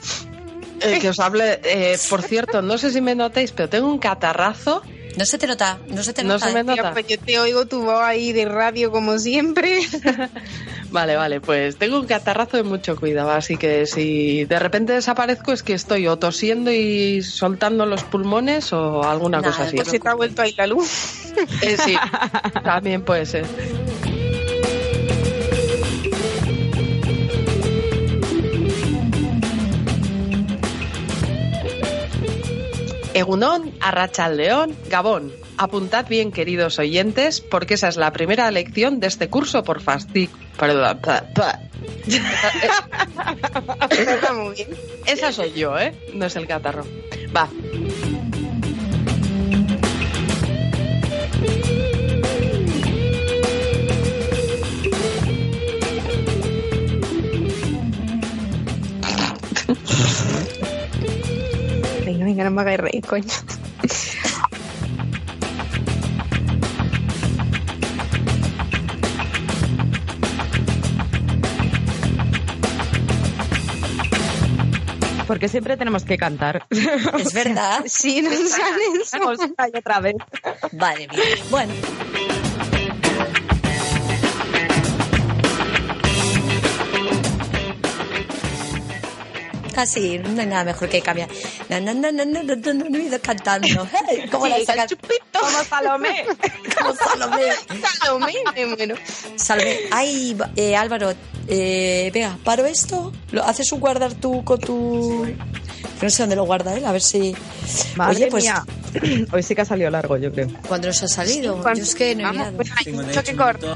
Eh, que os hable, eh, por cierto, no sé si me notáis, pero tengo un catarrazo. No se te nota, no se te No nota. se me ¿eh? nota. Tía, pues yo te oigo tu voz ahí de radio como siempre. Vale, vale, pues tengo un catarrazo de mucho cuidado, así que si de repente desaparezco es que estoy o tosiendo y soltando los pulmones o alguna Nada, cosa así. Pues se te ha vuelto ahí la luz. Eh, sí, también puede ser. Egunon, Arrachaldeón, Gabón. Apuntad bien, queridos oyentes, porque esa es la primera lección de este curso por fasti... Perdón. Esa soy yo, ¿eh? No es el catarro. Va. Venga, venga, no me hagáis reír, coño. Porque siempre tenemos que cantar. Es verdad. Sí, no sales. Vamos una y otra vez. Vale, bien. Bueno. Casi, no hay nada mejor que cambiar. No, no, no, no, no, no, no, no, no he ido cantando. Hey, ¿Cómo la Sí, sacas? Como Salomé. Como Salomé. Salomé, muero. Salve. Ay, eh, Álvaro, eh, venga, paro esto. ¿Lo haces un guardar tú con tu.? No sé dónde lo guarda él, a ver si. Madre Oye, pues, mía. Hoy sí que ha salido largo, yo creo. ¿cuándo nos ha salido? Cuando- Yo es que no he Vamos, mirado. pues hay mucho que cortar.